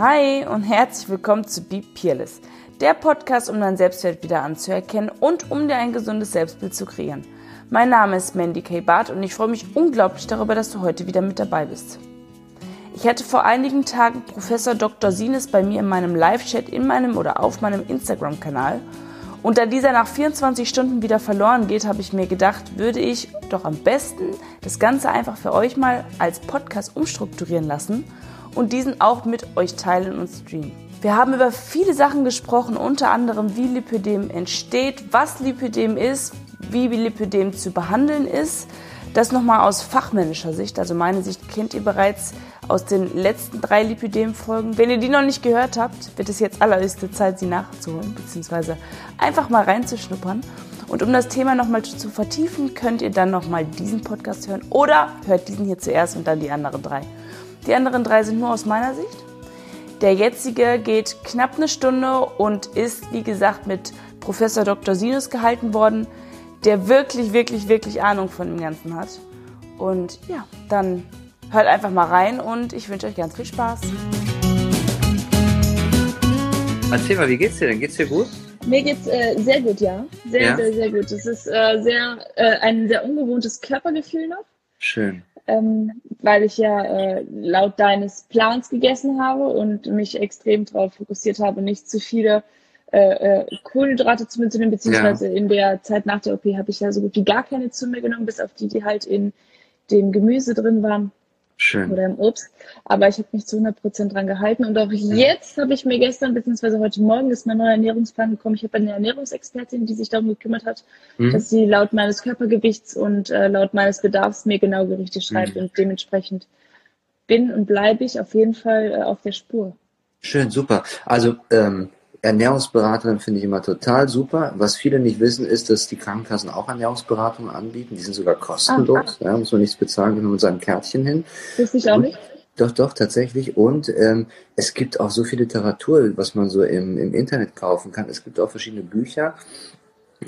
Hi und herzlich willkommen zu Be Peerless, der Podcast, um dein Selbstwert wieder anzuerkennen und um dir ein gesundes Selbstbild zu kreieren. Mein Name ist Mandy K. Barth und ich freue mich unglaublich darüber, dass du heute wieder mit dabei bist. Ich hatte vor einigen Tagen Professor Dr. Sines bei mir in meinem Live-Chat in meinem oder auf meinem Instagram-Kanal. Und da dieser nach 24 Stunden wieder verloren geht, habe ich mir gedacht, würde ich doch am besten das Ganze einfach für euch mal als Podcast umstrukturieren lassen und diesen auch mit euch teilen und streamen. Wir haben über viele Sachen gesprochen, unter anderem wie Lipödem entsteht, was Lipödem ist, wie Lipödem zu behandeln ist. Das nochmal aus fachmännischer Sicht, also meine Sicht kennt ihr bereits aus den letzten drei Lipödem-Folgen. Wenn ihr die noch nicht gehört habt, wird es jetzt allerhöchste Zeit, sie nachzuholen, beziehungsweise einfach mal reinzuschnuppern. Und um das Thema nochmal zu vertiefen, könnt ihr dann nochmal diesen Podcast hören oder hört diesen hier zuerst und dann die anderen drei. Die anderen drei sind nur aus meiner Sicht. Der jetzige geht knapp eine Stunde und ist, wie gesagt, mit Professor Dr. Sinus gehalten worden, der wirklich, wirklich, wirklich Ahnung von dem Ganzen hat. Und ja, dann hört einfach mal rein und ich wünsche euch ganz viel Spaß. Erzähl mal, wie geht's dir denn? Geht's dir gut? Mir geht's äh, sehr gut, ja. Sehr, ja? sehr, sehr gut. Es ist äh, sehr, äh, ein sehr ungewohntes Körpergefühl noch. Schön ähm, weil ich ja äh, laut deines Plans gegessen habe und mich extrem darauf fokussiert habe, nicht zu viele äh, äh, Kohlenhydrate zu mir zu nehmen, beziehungsweise ja. in der Zeit nach der OP habe ich ja so gut wie gar keine zu mir genommen, bis auf die, die halt in dem Gemüse drin waren. Schön. oder im Obst. Aber ich habe mich zu 100 Prozent dran gehalten. Und auch jetzt habe ich mir gestern, beziehungsweise heute Morgen ist mein neuer Ernährungsplan gekommen. Ich habe eine Ernährungsexpertin, die sich darum gekümmert hat, mhm. dass sie laut meines Körpergewichts und äh, laut meines Bedarfs mir genau Gerichte schreibt. Mhm. Und dementsprechend bin und bleibe ich auf jeden Fall äh, auf der Spur. Schön, super. Also ähm, Ernährungsberaterin finde ich immer total super. Was viele nicht wissen, ist, dass die Krankenkassen auch Ernährungsberatungen anbieten. Die sind sogar kostenlos. Ah, ja, muss man nichts bezahlen, gehen wir mit seinem Kärtchen hin. Das ich auch nicht. Doch, doch, tatsächlich. Und ähm, es gibt auch so viel Literatur, was man so im, im Internet kaufen kann. Es gibt auch verschiedene Bücher.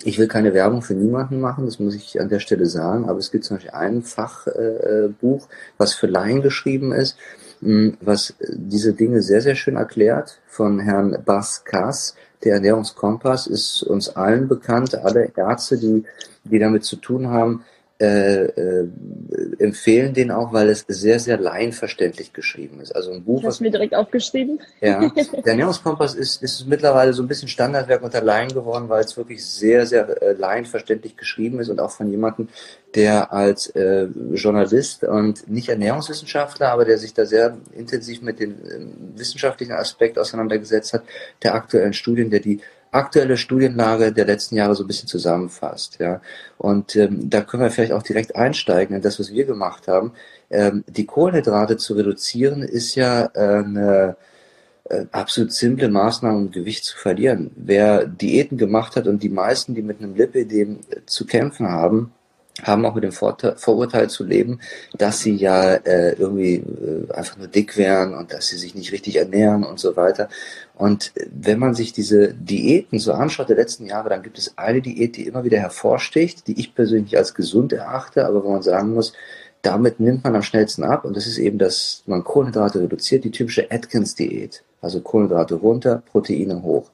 Ich will keine Werbung für niemanden machen, das muss ich an der Stelle sagen, aber es gibt zum Beispiel ein Fachbuch, äh, was für Laien geschrieben ist was diese Dinge sehr, sehr schön erklärt von Herrn Bas Kass. Der Ernährungskompass ist uns allen bekannt. Alle Ärzte, die, die damit zu tun haben, äh, äh, empfehlen den auch, weil es sehr, sehr laienverständlich geschrieben ist. Also ein Buch. Hast du mir direkt aufgeschrieben? Ja. Der Ernährungskompass ist, ist mittlerweile so ein bisschen Standardwerk unter Laien geworden, weil es wirklich sehr, sehr äh, laienverständlich geschrieben ist und auch von jemandem, der als äh, Journalist und nicht Ernährungswissenschaftler, aber der sich da sehr intensiv mit dem äh, wissenschaftlichen Aspekt auseinandergesetzt hat, der aktuellen Studien, der die aktuelle Studienlage der letzten Jahre so ein bisschen zusammenfasst. Ja. Und ähm, da können wir vielleicht auch direkt einsteigen in das, was wir gemacht haben. Ähm, die Kohlenhydrate zu reduzieren ist ja äh, eine äh, absolut simple Maßnahme, um Gewicht zu verlieren. Wer Diäten gemacht hat und die meisten, die mit einem Lipidem zu kämpfen haben, haben auch mit dem Vorurteil zu leben, dass sie ja äh, irgendwie äh, einfach nur dick wären und dass sie sich nicht richtig ernähren und so weiter. Und wenn man sich diese Diäten so anschaut der letzten Jahre, dann gibt es eine Diät, die immer wieder hervorsticht, die ich persönlich als gesund erachte, aber wo man sagen muss, damit nimmt man am schnellsten ab und das ist eben, dass man Kohlenhydrate reduziert, die typische Atkins-Diät. Also Kohlenhydrate runter, Proteine hoch.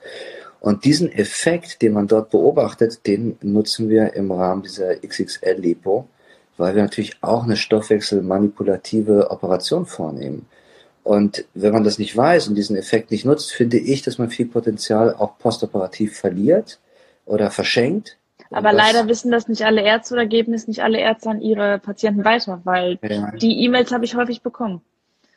Und diesen Effekt, den man dort beobachtet, den nutzen wir im Rahmen dieser XXL-Lipo, weil wir natürlich auch eine stoffwechselmanipulative Operation vornehmen. Und wenn man das nicht weiß und diesen Effekt nicht nutzt, finde ich, dass man viel Potenzial auch postoperativ verliert oder verschenkt. Aber leider wissen das nicht alle Ärzte oder geben es nicht alle Ärzte an ihre Patienten weiter, weil ja. die E-Mails habe ich häufig bekommen.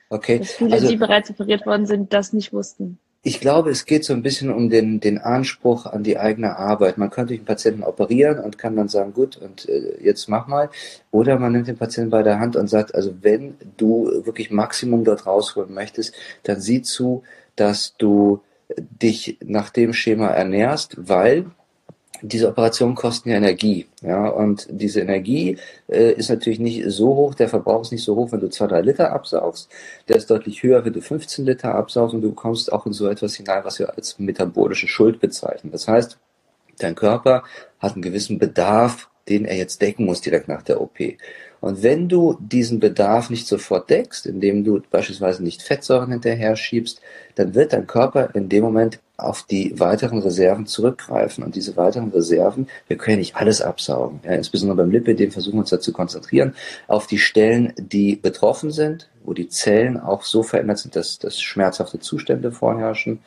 Okay. Dass viele, also, die bereits operiert worden sind, das nicht wussten. Ich glaube, es geht so ein bisschen um den, den Anspruch an die eigene Arbeit. Man könnte den Patienten operieren und kann dann sagen, gut, und äh, jetzt mach mal. Oder man nimmt den Patienten bei der Hand und sagt, also wenn du wirklich Maximum dort rausholen möchtest, dann sieh zu, dass du dich nach dem Schema ernährst, weil diese Operationen kosten ja Energie. Ja, und diese Energie äh, ist natürlich nicht so hoch, der Verbrauch ist nicht so hoch, wenn du zwei, drei Liter absaugst. Der ist deutlich höher, wenn du 15 Liter absaugst und du kommst auch in so etwas hinein, was wir als metabolische Schuld bezeichnen. Das heißt, dein Körper hat einen gewissen Bedarf, den er jetzt decken muss direkt nach der OP. Und wenn du diesen Bedarf nicht sofort deckst, indem du beispielsweise nicht Fettsäuren hinterher schiebst, dann wird dein Körper in dem Moment auf die weiteren Reserven zurückgreifen. Und diese weiteren Reserven, wir können nicht alles absaugen. Ja, insbesondere beim Lipidem versuchen wir uns dazu konzentrieren, auf die Stellen, die betroffen sind, wo die Zellen auch so verändert sind, dass, dass schmerzhafte Zustände vorherrschen.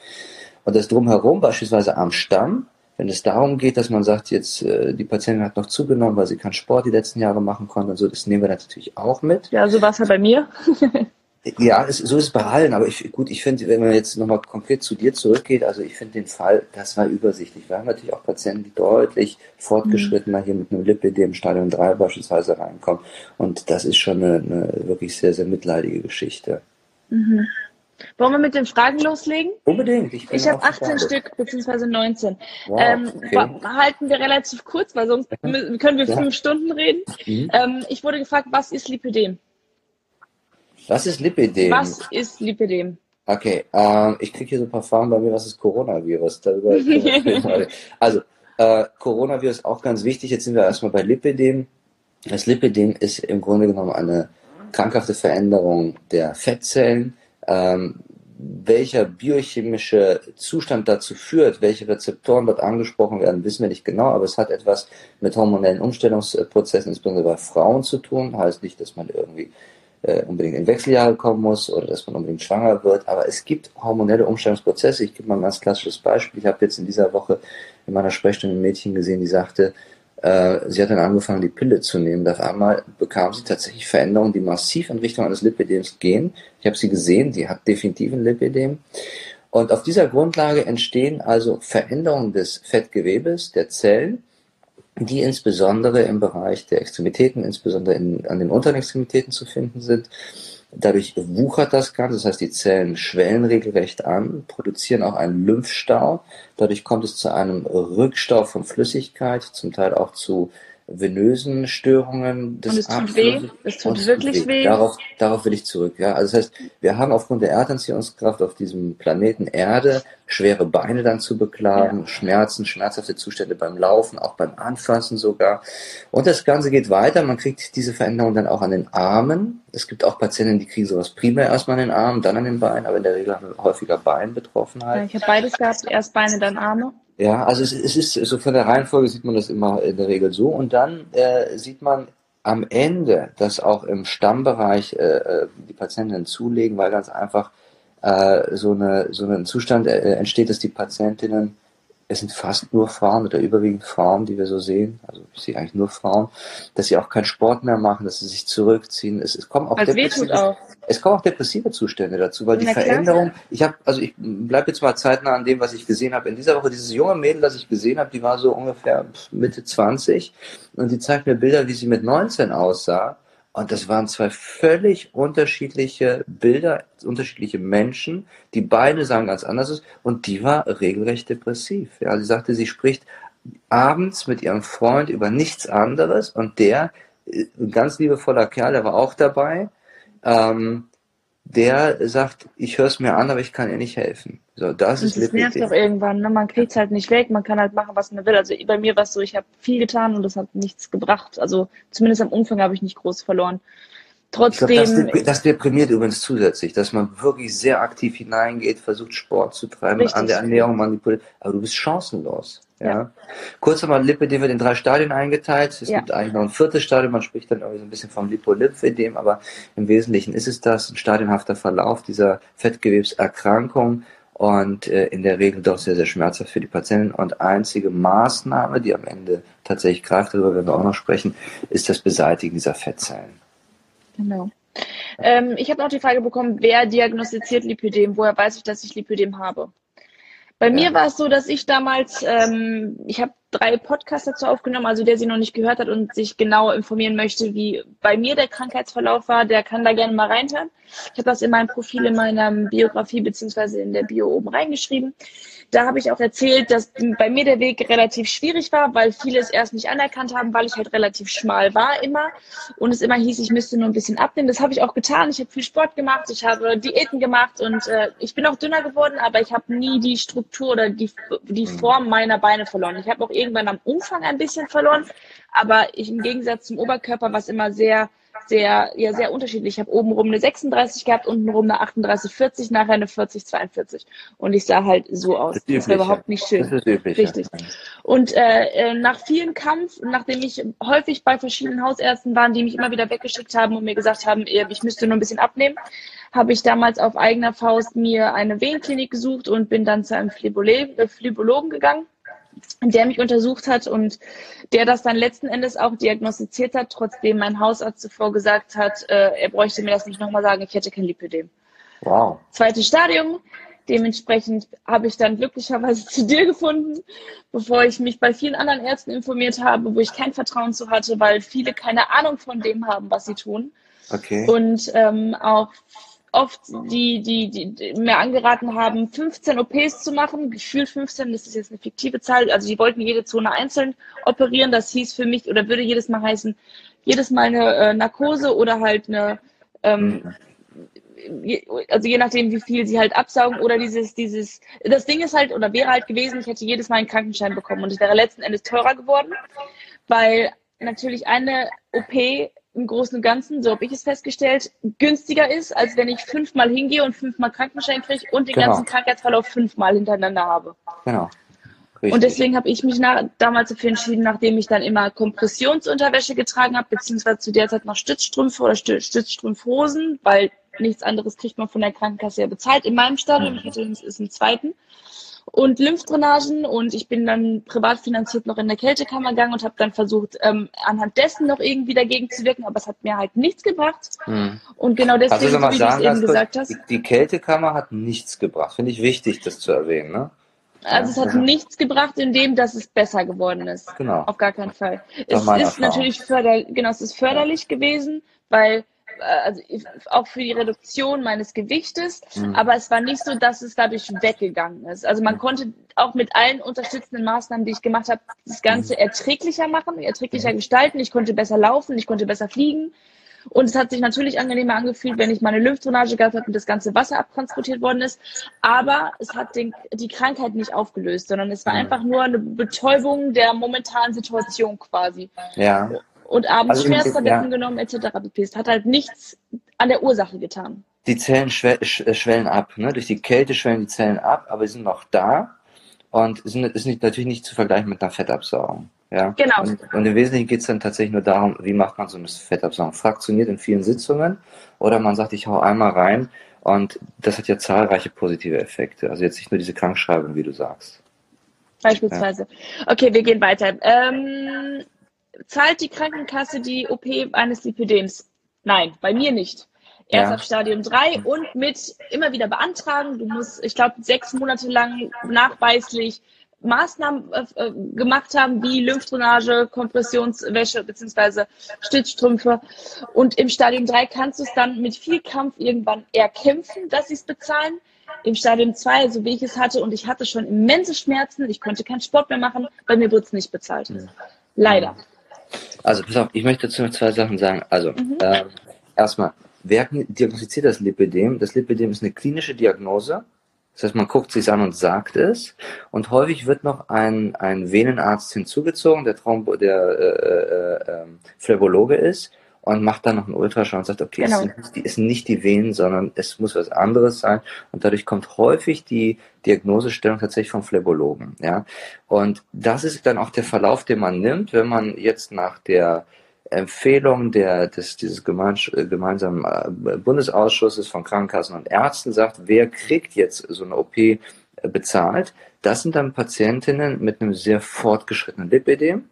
Und das drumherum, beispielsweise am Stamm, wenn es darum geht, dass man sagt, jetzt äh, die Patientin hat noch zugenommen, weil sie keinen Sport die letzten Jahre machen konnte und so, das nehmen wir natürlich auch mit. Ja, so war es ja bei mir. ja, es, so ist es bei allen, aber ich, gut, ich finde, wenn man jetzt nochmal konkret zu dir zurückgeht, also ich finde den Fall, das war übersichtlich. Wir haben natürlich auch Patienten, die deutlich fortgeschrittener hier mit einem Lipidem Stadion 3 beispielsweise reinkommen und das ist schon eine, eine wirklich sehr, sehr mitleidige Geschichte. Mhm. Wollen wir mit den Fragen loslegen? Unbedingt. Ich, ich habe 18 Stück, beziehungsweise 19. Wow, ähm, okay. Halten wir relativ kurz, weil sonst können wir ja. fünf Stunden reden. Mhm. Ähm, ich wurde gefragt, was ist Lipidem? Was ist Lipidem? Was ist Lipidem? Okay, ähm, ich kriege hier so ein paar Fragen bei mir, was ist Coronavirus? Darüber also, äh, Coronavirus auch ganz wichtig. Jetzt sind wir erstmal bei Lipidem. Das Lipidem ist im Grunde genommen eine krankhafte Veränderung der Fettzellen ähm, welcher biochemische Zustand dazu führt, welche Rezeptoren dort angesprochen werden, wissen wir nicht genau, aber es hat etwas mit hormonellen Umstellungsprozessen, insbesondere bei Frauen zu tun. Heißt nicht, dass man irgendwie äh, unbedingt in Wechseljahre kommen muss oder dass man unbedingt schwanger wird, aber es gibt hormonelle Umstellungsprozesse. Ich gebe mal ein ganz klassisches Beispiel. Ich habe jetzt in dieser Woche in meiner Sprechstunde ein Mädchen gesehen, die sagte, äh, sie hat dann angefangen, die Pille zu nehmen. auf einmal bekam sie tatsächlich Veränderungen, die massiv in Richtung eines Lipidems gehen. Ich habe sie gesehen, die hat definitiv ein Lipidem. Und auf dieser Grundlage entstehen also Veränderungen des Fettgewebes, der Zellen, die insbesondere im Bereich der Extremitäten, insbesondere in, an den unteren Extremitäten zu finden sind. Dadurch wuchert das Ganze, das heißt, die Zellen schwellen regelrecht an, produzieren auch einen Lymphstau. Dadurch kommt es zu einem Rückstau von Flüssigkeit, zum Teil auch zu venösen Störungen des Und es tut weh, es tut es wirklich tut weh. weh. Darauf, darauf will ich zurück. Ja, also das heißt, wir haben aufgrund der Erdanziehungskraft auf diesem Planeten Erde schwere Beine dann zu beklagen, ja. Schmerzen, schmerzhafte Zustände beim Laufen, auch beim Anfassen sogar. Und das Ganze geht weiter. Man kriegt diese Veränderung dann auch an den Armen. Es gibt auch Patienten, die kriegen sowas primär erstmal an den Armen, dann an den Beinen, aber in der Regel haben wir häufiger Beinbetroffenheit. Ja, ich habe beides gehabt, erst Beine, dann Arme. Ja, also es, es ist so von der Reihenfolge sieht man das immer in der Regel so und dann äh, sieht man am Ende, dass auch im Stammbereich äh, äh die Patientinnen zulegen, weil ganz einfach äh, so, eine, so ein Zustand äh, entsteht, dass die Patientinnen es sind fast nur Frauen oder überwiegend Frauen, die wir so sehen, also ich sehe eigentlich nur Frauen, dass sie auch keinen Sport mehr machen, dass sie sich zurückziehen. Es, es kommen auch, depressive, auch. Es kommen auch depressive Zustände dazu, weil die Veränderung, ich habe, also ich bleibe jetzt mal zeitnah an dem, was ich gesehen habe. In dieser Woche, dieses junge Mädel, das ich gesehen habe, die war so ungefähr Mitte 20 und die zeigt mir Bilder, wie sie mit 19 aussah. Und das waren zwei völlig unterschiedliche Bilder, unterschiedliche Menschen. Die beide sahen ganz anders aus und die war regelrecht depressiv. Ja, sie sagte, sie spricht abends mit ihrem Freund über nichts anderes und der, äh, ein ganz liebevoller Kerl, der war auch dabei, ähm, der sagt, ich höre es mir an, aber ich kann ihr nicht helfen. So, das und ist das nervt doch irgendwann. Ne? Man kriegt es halt nicht weg, man kann halt machen, was man will. Also bei mir war es so, ich habe viel getan und das hat nichts gebracht. Also zumindest am Umfang habe ich nicht groß verloren. Trotzdem. Glaub, das, das, deprimiert übrigens zusätzlich, dass man wirklich sehr aktiv hineingeht, versucht Sport zu treiben, Richtig. an der Ernährung manipuliert, aber du bist chancenlos. Ja. ja. Kurz nochmal Lipidem wird in drei Stadien eingeteilt. Es ja. gibt eigentlich noch ein viertes Stadium, man spricht dann irgendwie so ein bisschen vom Lipolymphedem, aber im Wesentlichen ist es das, ein stadienhafter Verlauf dieser Fettgewebserkrankung und äh, in der Regel doch sehr, sehr schmerzhaft für die Patienten. Und einzige Maßnahme, die am Ende tatsächlich greift, darüber werden wir auch noch sprechen, ist das Beseitigen dieser Fettzellen. Genau. Ähm, ich habe noch die Frage bekommen, wer diagnostiziert Lipidem? Woher weiß ich, dass ich Lipidem habe? Bei ja. mir war es so, dass ich damals, ähm, ich habe drei Podcasts dazu aufgenommen, also der sie noch nicht gehört hat und sich genau informieren möchte, wie bei mir der Krankheitsverlauf war, der kann da gerne mal reinhören. Ich habe das in meinem Profil in meiner Biografie beziehungsweise in der Bio oben reingeschrieben. Da habe ich auch erzählt, dass bei mir der Weg relativ schwierig war, weil viele es erst nicht anerkannt haben, weil ich halt relativ schmal war immer und es immer hieß, ich müsste nur ein bisschen abnehmen. Das habe ich auch getan. Ich habe viel Sport gemacht, ich habe Diäten gemacht und äh, ich bin auch dünner geworden, aber ich habe nie die Struktur oder die, die mhm. Form meiner Beine verloren. Ich habe auch irgendwann am Umfang ein bisschen verloren, aber ich im Gegensatz zum Oberkörper, was immer sehr sehr, ja, sehr unterschiedlich. Ich habe obenrum eine 36 gehabt, untenrum eine 38, 40, nachher eine 40, 42. Und ich sah halt so aus. Das, das war überhaupt nicht schön. Das ist üblich, Richtig. Und äh, äh, nach vielen Kampf, nachdem ich häufig bei verschiedenen Hausärzten war, die mich immer wieder weggeschickt haben und mir gesagt haben, ich müsste nur ein bisschen abnehmen, habe ich damals auf eigener Faust mir eine Wehenklinik gesucht und bin dann zu einem Phlebologen gegangen der mich untersucht hat und der das dann letzten Endes auch diagnostiziert hat, trotzdem mein Hausarzt zuvor gesagt hat, äh, er bräuchte mir das nicht nochmal sagen, ich hätte kein Lipödem. Wow. Zweites Stadium. Dementsprechend habe ich dann glücklicherweise zu dir gefunden, bevor ich mich bei vielen anderen Ärzten informiert habe, wo ich kein Vertrauen zu hatte, weil viele keine Ahnung von dem haben, was sie tun. Okay. Und ähm, auch oft die, die, die mir angeraten haben, 15 OPs zu machen. Gefühlt 15, das ist jetzt eine fiktive Zahl. Also die wollten jede Zone einzeln operieren. Das hieß für mich oder würde jedes Mal heißen, jedes Mal eine äh, Narkose oder halt eine, ähm, also je nachdem, wie viel sie halt absaugen oder dieses, dieses, das Ding ist halt oder wäre halt gewesen, ich hätte jedes Mal einen Krankenschein bekommen und es wäre letzten Endes teurer geworden, weil natürlich eine OP im Großen und Ganzen, so habe ich es festgestellt, günstiger ist, als wenn ich fünfmal hingehe und fünfmal Krankenschein kriege und den genau. ganzen Krankheitsverlauf fünfmal hintereinander habe. Genau. Richtig. Und deswegen habe ich mich nach, damals dafür entschieden, nachdem ich dann immer Kompressionsunterwäsche getragen habe, beziehungsweise zu der Zeit noch Stützstrümpfe oder Stützstrumpfhosen, weil nichts anderes kriegt man von der Krankenkasse ja bezahlt. In meinem Stadion, mhm. ich hatte es im zweiten und Lymphdrainagen und ich bin dann privat finanziert noch in der Kältekammer gegangen und habe dann versucht, ähm, anhand dessen noch irgendwie dagegen zu wirken, aber es hat mir halt nichts gebracht. Hm. Und genau deswegen, wie du es eben gesagt hast. Die, die Kältekammer hat nichts gebracht. Finde ich wichtig, das zu erwähnen. Ne? Also es hat ja. nichts gebracht in dem, dass es besser geworden ist. Genau. Auf gar keinen Fall. Es ist Erfahrung. natürlich förderlich, genau, es ist förderlich ja. gewesen, weil also auch für die Reduktion meines Gewichtes, mhm. aber es war nicht so, dass es dadurch weggegangen ist. Also man konnte auch mit allen unterstützenden Maßnahmen, die ich gemacht habe, das Ganze mhm. erträglicher machen, erträglicher gestalten. Ich konnte besser laufen, ich konnte besser fliegen. Und es hat sich natürlich angenehmer angefühlt, wenn ich meine Lymphdrainage gehabt habe und das ganze Wasser abtransportiert worden ist. Aber es hat den, die Krankheit nicht aufgelöst, sondern es war mhm. einfach nur eine Betäubung der momentanen Situation quasi. Ja und abends also Schwersttabletten ja. genommen etc. Es hat halt nichts an der Ursache getan. Die Zellen schwe äh, schwellen ab, ne? durch die Kälte schwellen die Zellen ab, aber sie sind noch da und sind, ist nicht, natürlich nicht zu vergleichen mit einer Fettabsaugung. Ja? Genau. Und, und im Wesentlichen geht es dann tatsächlich nur darum, wie macht man so eine Fettabsaugung? Fraktioniert in vielen Sitzungen oder man sagt, ich hau einmal rein und das hat ja zahlreiche positive Effekte. Also jetzt nicht nur diese Krankschreibung, wie du sagst. Beispielsweise. Ja. Okay, wir gehen weiter. Ähm, zahlt die Krankenkasse die OP eines Lipödems? Nein, bei mir nicht. Erst ja. ab Stadium 3 und mit immer wieder beantragen. Du musst, ich glaube, sechs Monate lang nachweislich Maßnahmen äh, äh, gemacht haben, wie Lymphdrainage, Kompressionswäsche bzw. Stützstrümpfe. Und im Stadium 3 kannst du es dann mit viel Kampf irgendwann erkämpfen, dass sie es bezahlen. Im Stadium 2, so wie ich es hatte, und ich hatte schon immense Schmerzen, ich konnte keinen Sport mehr machen, bei mir wurde es nicht bezahlt. Ja. Leider. Also, pass auf, ich möchte dazu noch zwei Sachen sagen. Also, mhm. äh, erstmal, wer diagnostiziert das Lipidem? Das Lipidem ist eine klinische Diagnose. Das heißt, man guckt sich an und sagt es. Und häufig wird noch ein, ein Venenarzt hinzugezogen, der, Traum der äh, äh, äh, Phlebologe ist und macht dann noch einen Ultraschall und sagt, okay, genau. es, sind nicht die, es sind nicht die Venen, sondern es muss was anderes sein. Und dadurch kommt häufig die Diagnosestellung tatsächlich vom Phlebologen. Ja? Und das ist dann auch der Verlauf, den man nimmt, wenn man jetzt nach der Empfehlung der, des, dieses gemeinsamen äh, Bundesausschusses von Krankenkassen und Ärzten sagt, wer kriegt jetzt so eine OP äh, bezahlt. Das sind dann Patientinnen mit einem sehr fortgeschrittenen Lipidem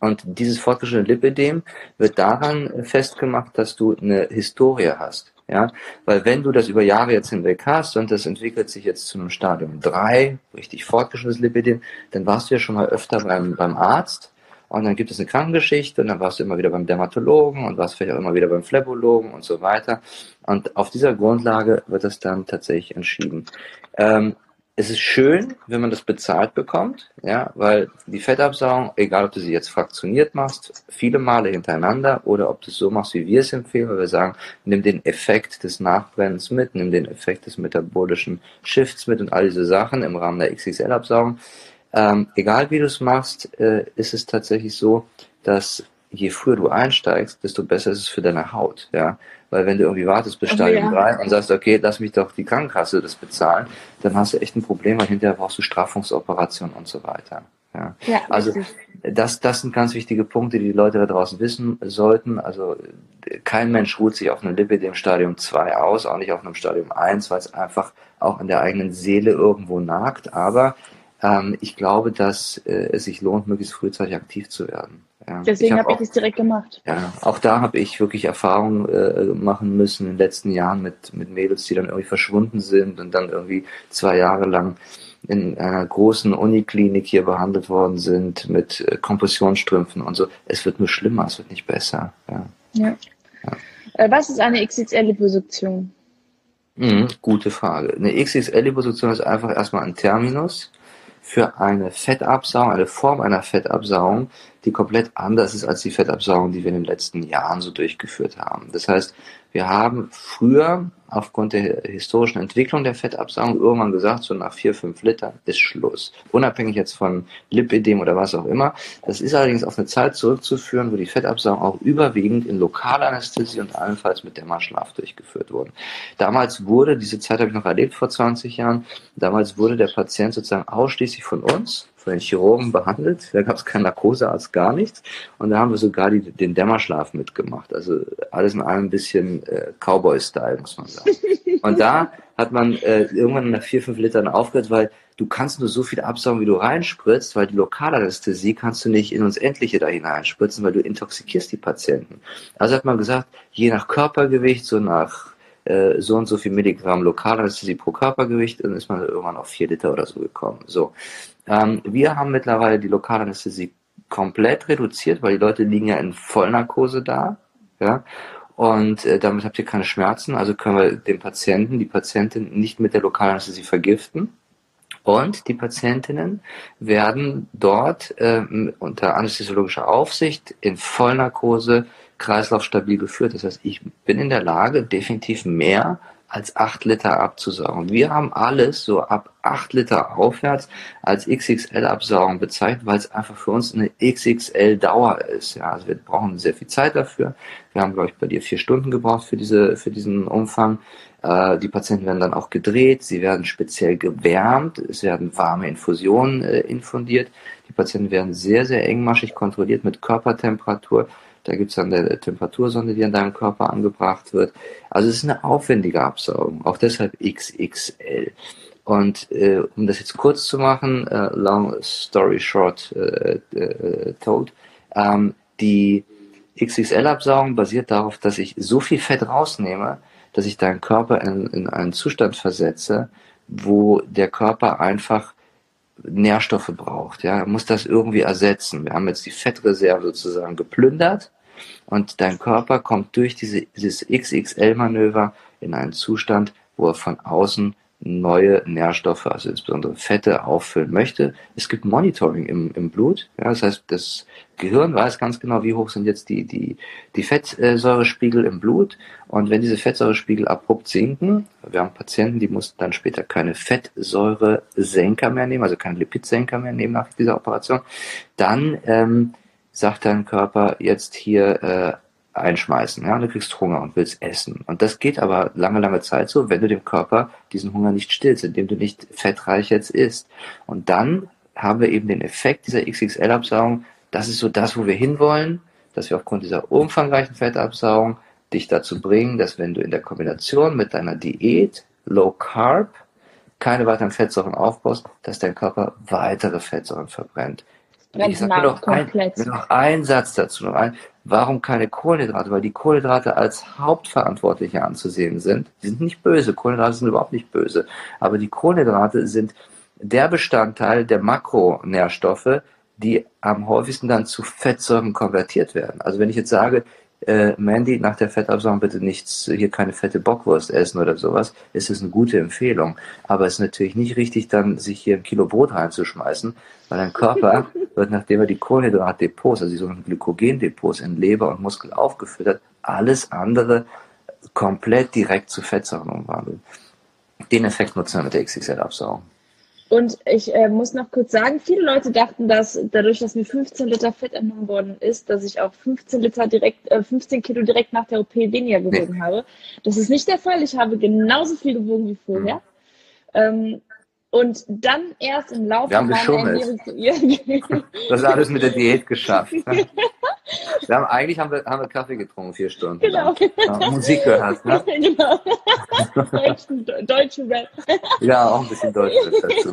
und dieses fortgeschrittene Lipidem wird daran festgemacht, dass du eine Historie hast. Ja, weil wenn du das über Jahre jetzt hinweg hast und das entwickelt sich jetzt zu einem Stadium 3, richtig fortgeschrittenes Lipidem, dann warst du ja schon mal öfter beim, beim Arzt und dann gibt es eine Krankengeschichte und dann warst du immer wieder beim Dermatologen und warst vielleicht auch immer wieder beim Phlebologen und so weiter. Und auf dieser Grundlage wird das dann tatsächlich entschieden. Ähm, es ist schön, wenn man das bezahlt bekommt, ja, weil die Fettabsaugung, egal ob du sie jetzt fraktioniert machst, viele Male hintereinander oder ob du es so machst, wie wir es empfehlen, weil wir sagen, nimm den Effekt des Nachbrennens mit, nimm den Effekt des metabolischen Shifts mit und all diese Sachen im Rahmen der XXL-Absaugung. Ähm, egal wie du es machst, äh, ist es tatsächlich so, dass je früher du einsteigst, desto besser ist es für deine Haut, ja. Weil wenn du irgendwie wartest bis Stadium ja. 3 und sagst, okay, lass mich doch die Krankenkasse das bezahlen, dann hast du echt ein Problem, weil hinterher brauchst du Straffungsoperationen und so weiter. Ja. ja also das, das sind ganz wichtige Punkte, die die Leute da draußen wissen sollten. Also kein Mensch ruht sich auf einem Lipidem Stadium 2 aus, auch nicht auf einem Stadium 1, weil es einfach auch an der eigenen Seele irgendwo nagt. Aber ähm, ich glaube, dass äh, es sich lohnt, möglichst frühzeitig aktiv zu werden. Ja. Deswegen habe hab ich das direkt gemacht. Ja, auch da habe ich wirklich Erfahrungen äh, machen müssen in den letzten Jahren mit, mit Mädels, die dann irgendwie verschwunden sind und dann irgendwie zwei Jahre lang in einer großen Uniklinik hier behandelt worden sind mit äh, Kompressionsstrümpfen und so. Es wird nur schlimmer, es wird nicht besser. Ja. ja. ja. Äh, was ist eine XXL-Liposuktion? Mhm, gute Frage. Eine XXL-Liposuktion ist einfach erstmal ein Terminus für eine Fettabsaugung, eine Form einer Fettabsaugung, die komplett anders ist als die Fettabsaugung, die wir in den letzten Jahren so durchgeführt haben. Das heißt, wir haben früher aufgrund der historischen Entwicklung der Fettabsaugung irgendwann gesagt, so nach vier, fünf Litern ist Schluss. Unabhängig jetzt von Lipidem oder was auch immer. Das ist allerdings auf eine Zeit zurückzuführen, wo die Fettabsaugung auch überwiegend in lokaler Anästhesie und allenfalls mit Dämmerschlaf durchgeführt wurde. Damals wurde, diese Zeit habe ich noch erlebt vor 20 Jahren, damals wurde der Patient sozusagen ausschließlich von uns von den Chirurgen behandelt. Da gab es keine Narkosearzt, gar nichts. Und da haben wir sogar die, den Dämmerschlaf mitgemacht. Also alles in allem ein bisschen äh, Cowboy-Style, muss man sagen. Und da hat man äh, irgendwann nach vier, fünf Litern aufgehört, weil du kannst nur so viel absaugen, wie du reinspritzt, weil die Lokalanästhesie kannst du nicht in uns Endliche da hineinspritzen, weil du intoxikierst die Patienten. Also hat man gesagt, je nach Körpergewicht, so nach äh, so und so viel Milligramm Lokalanästhesie pro Körpergewicht, dann ist man irgendwann auf vier Liter oder so gekommen. So. Ähm, wir haben mittlerweile die Lokalanästhesie komplett reduziert, weil die Leute liegen ja in Vollnarkose da. Ja? Und äh, damit habt ihr keine Schmerzen, also können wir den Patienten, die Patientin nicht mit der Lokalanästhesie vergiften. Und die Patientinnen werden dort äh, unter anästhesiologischer Aufsicht in Vollnarkose kreislaufstabil geführt. Das heißt, ich bin in der Lage, definitiv mehr als 8 Liter abzusaugen. Wir haben alles so ab 8 Liter aufwärts als XXL-Absaugung bezeichnet, weil es einfach für uns eine XXL-Dauer ist. Ja, also wir brauchen sehr viel Zeit dafür. Wir haben, glaube ich, bei dir vier Stunden gebraucht für diese, für diesen Umfang. Äh, die Patienten werden dann auch gedreht, sie werden speziell gewärmt, es werden warme Infusionen äh, infundiert. Die Patienten werden sehr, sehr engmaschig kontrolliert mit Körpertemperatur. Da gibt es dann eine Temperatursonde, die an deinem Körper angebracht wird. Also es ist eine aufwendige Absaugung, auch deshalb XXL. Und äh, um das jetzt kurz zu machen, äh, long story short äh, äh, told, ähm, die XXL-Absaugung basiert darauf, dass ich so viel Fett rausnehme, dass ich deinen Körper in, in einen Zustand versetze, wo der Körper einfach Nährstoffe braucht. Ja, muss das irgendwie ersetzen. Wir haben jetzt die Fettreserve sozusagen geplündert und dein Körper kommt durch diese, dieses XXL-Manöver in einen Zustand, wo er von außen neue Nährstoffe, also insbesondere Fette, auffüllen möchte. Es gibt Monitoring im, im Blut. Ja, das heißt, das Gehirn weiß ganz genau, wie hoch sind jetzt die, die, die Fettsäurespiegel im Blut. Und wenn diese Fettsäurespiegel abrupt sinken, wir haben Patienten, die mussten dann später keine Fettsäuresenker mehr nehmen, also keine Lipidsenker mehr nehmen nach dieser Operation, dann ähm, sagt dein Körper jetzt hier äh, einschmeißen. Ja, und du kriegst Hunger und willst essen. Und das geht aber lange, lange Zeit so, wenn du dem Körper diesen Hunger nicht stillst, indem du nicht fettreich jetzt isst. Und dann haben wir eben den Effekt dieser XXL-Absaugung. Das ist so das, wo wir hinwollen, dass wir aufgrund dieser umfangreichen Fettabsaugung dich dazu bringen, dass wenn du in der Kombination mit deiner Diät, Low Carb, keine weiteren Fettsäuren aufbaust, dass dein Körper weitere Fettsäuren verbrennt. Ich sage noch, ein, noch einen Satz dazu, noch ein. Warum keine Kohlenhydrate? Weil die Kohlenhydrate als Hauptverantwortliche anzusehen sind. Die sind nicht böse. Kohlenhydrate sind überhaupt nicht böse. Aber die Kohlenhydrate sind der Bestandteil der Makronährstoffe, die am häufigsten dann zu Fettsäuren konvertiert werden. Also wenn ich jetzt sage, äh, Mandy, nach der Fettabsaugung bitte nichts, hier keine fette Bockwurst essen oder sowas, ist es eine gute Empfehlung. Aber es ist natürlich nicht richtig, dann sich hier ein Kilo Brot reinzuschmeißen, weil dein Körper wird, nachdem er die Kohlenhydratdepots, also die sogenannten Glykogendepots in Leber und Muskel aufgefüllt hat, alles andere komplett direkt zu Fettsäuren umwandeln. Den Effekt nutzen wir mit der XXL-Absaugung. Und ich äh, muss noch kurz sagen, viele Leute dachten, dass dadurch, dass mir 15 Liter Fett entnommen worden ist, dass ich auch 15 Liter direkt, äh, 15 Kilo direkt nach der OP weniger gewogen nee. habe. Das ist nicht der Fall. Ich habe genauso viel gewogen wie vorher. Mhm. Ähm, und dann erst im Laufe Wir haben geschummelt. das ist alles mit der Diät geschafft. Wir haben, eigentlich haben wir, haben wir Kaffee getrunken, vier Stunden. Genau. Ja, Musik gehört. Ne? Genau. Deutsche Rap. Ja, auch ein bisschen Deutsch dazu.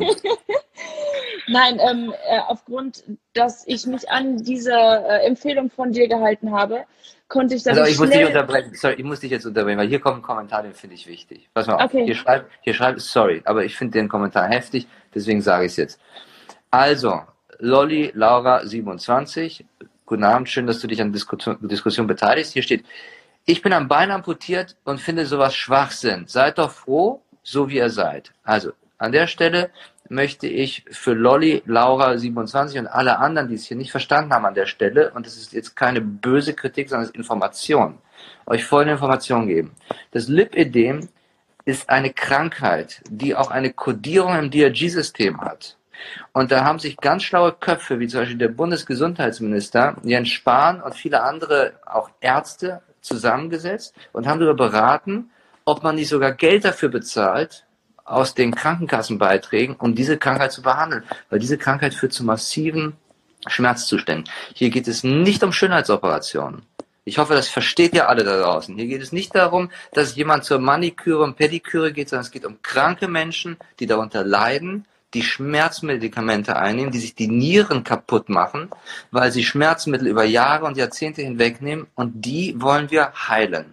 Nein, ähm, äh, aufgrund, dass ich mich an diese äh, Empfehlung von dir gehalten habe, konnte ich dann also, ich muss dich unterbrechen. Sorry, ich muss dich jetzt unterbrechen, weil hier kommt ein Kommentar, den finde ich wichtig. Pass mal auf. Okay. Hier schreibt, hier schreibt, sorry, aber ich finde den Kommentar heftig, deswegen sage ich es jetzt. Also, Lolli Laura 27, guten Abend, schön, dass du dich an Diskussion, Diskussion beteiligst. Hier steht, ich bin am Bein amputiert und finde sowas Schwachsinn. Seid doch froh, so wie ihr seid. Also, an der Stelle möchte ich für Lolly, Laura 27 und alle anderen, die es hier nicht verstanden haben an der Stelle, und das ist jetzt keine böse Kritik, sondern es ist Information, euch folgende Information geben. Das Lipödem ist eine Krankheit, die auch eine Kodierung im DRG-System hat. Und da haben sich ganz schlaue Köpfe, wie zum Beispiel der Bundesgesundheitsminister, Jens Spahn und viele andere, auch Ärzte, zusammengesetzt und haben darüber beraten, ob man nicht sogar Geld dafür bezahlt, aus den Krankenkassenbeiträgen, um diese Krankheit zu behandeln. Weil diese Krankheit führt zu massiven Schmerzzuständen. Hier geht es nicht um Schönheitsoperationen. Ich hoffe, das versteht ihr alle da draußen. Hier geht es nicht darum, dass jemand zur Maniküre und Pediküre geht, sondern es geht um kranke Menschen, die darunter leiden, die Schmerzmedikamente einnehmen, die sich die Nieren kaputt machen, weil sie Schmerzmittel über Jahre und Jahrzehnte hinweg nehmen und die wollen wir heilen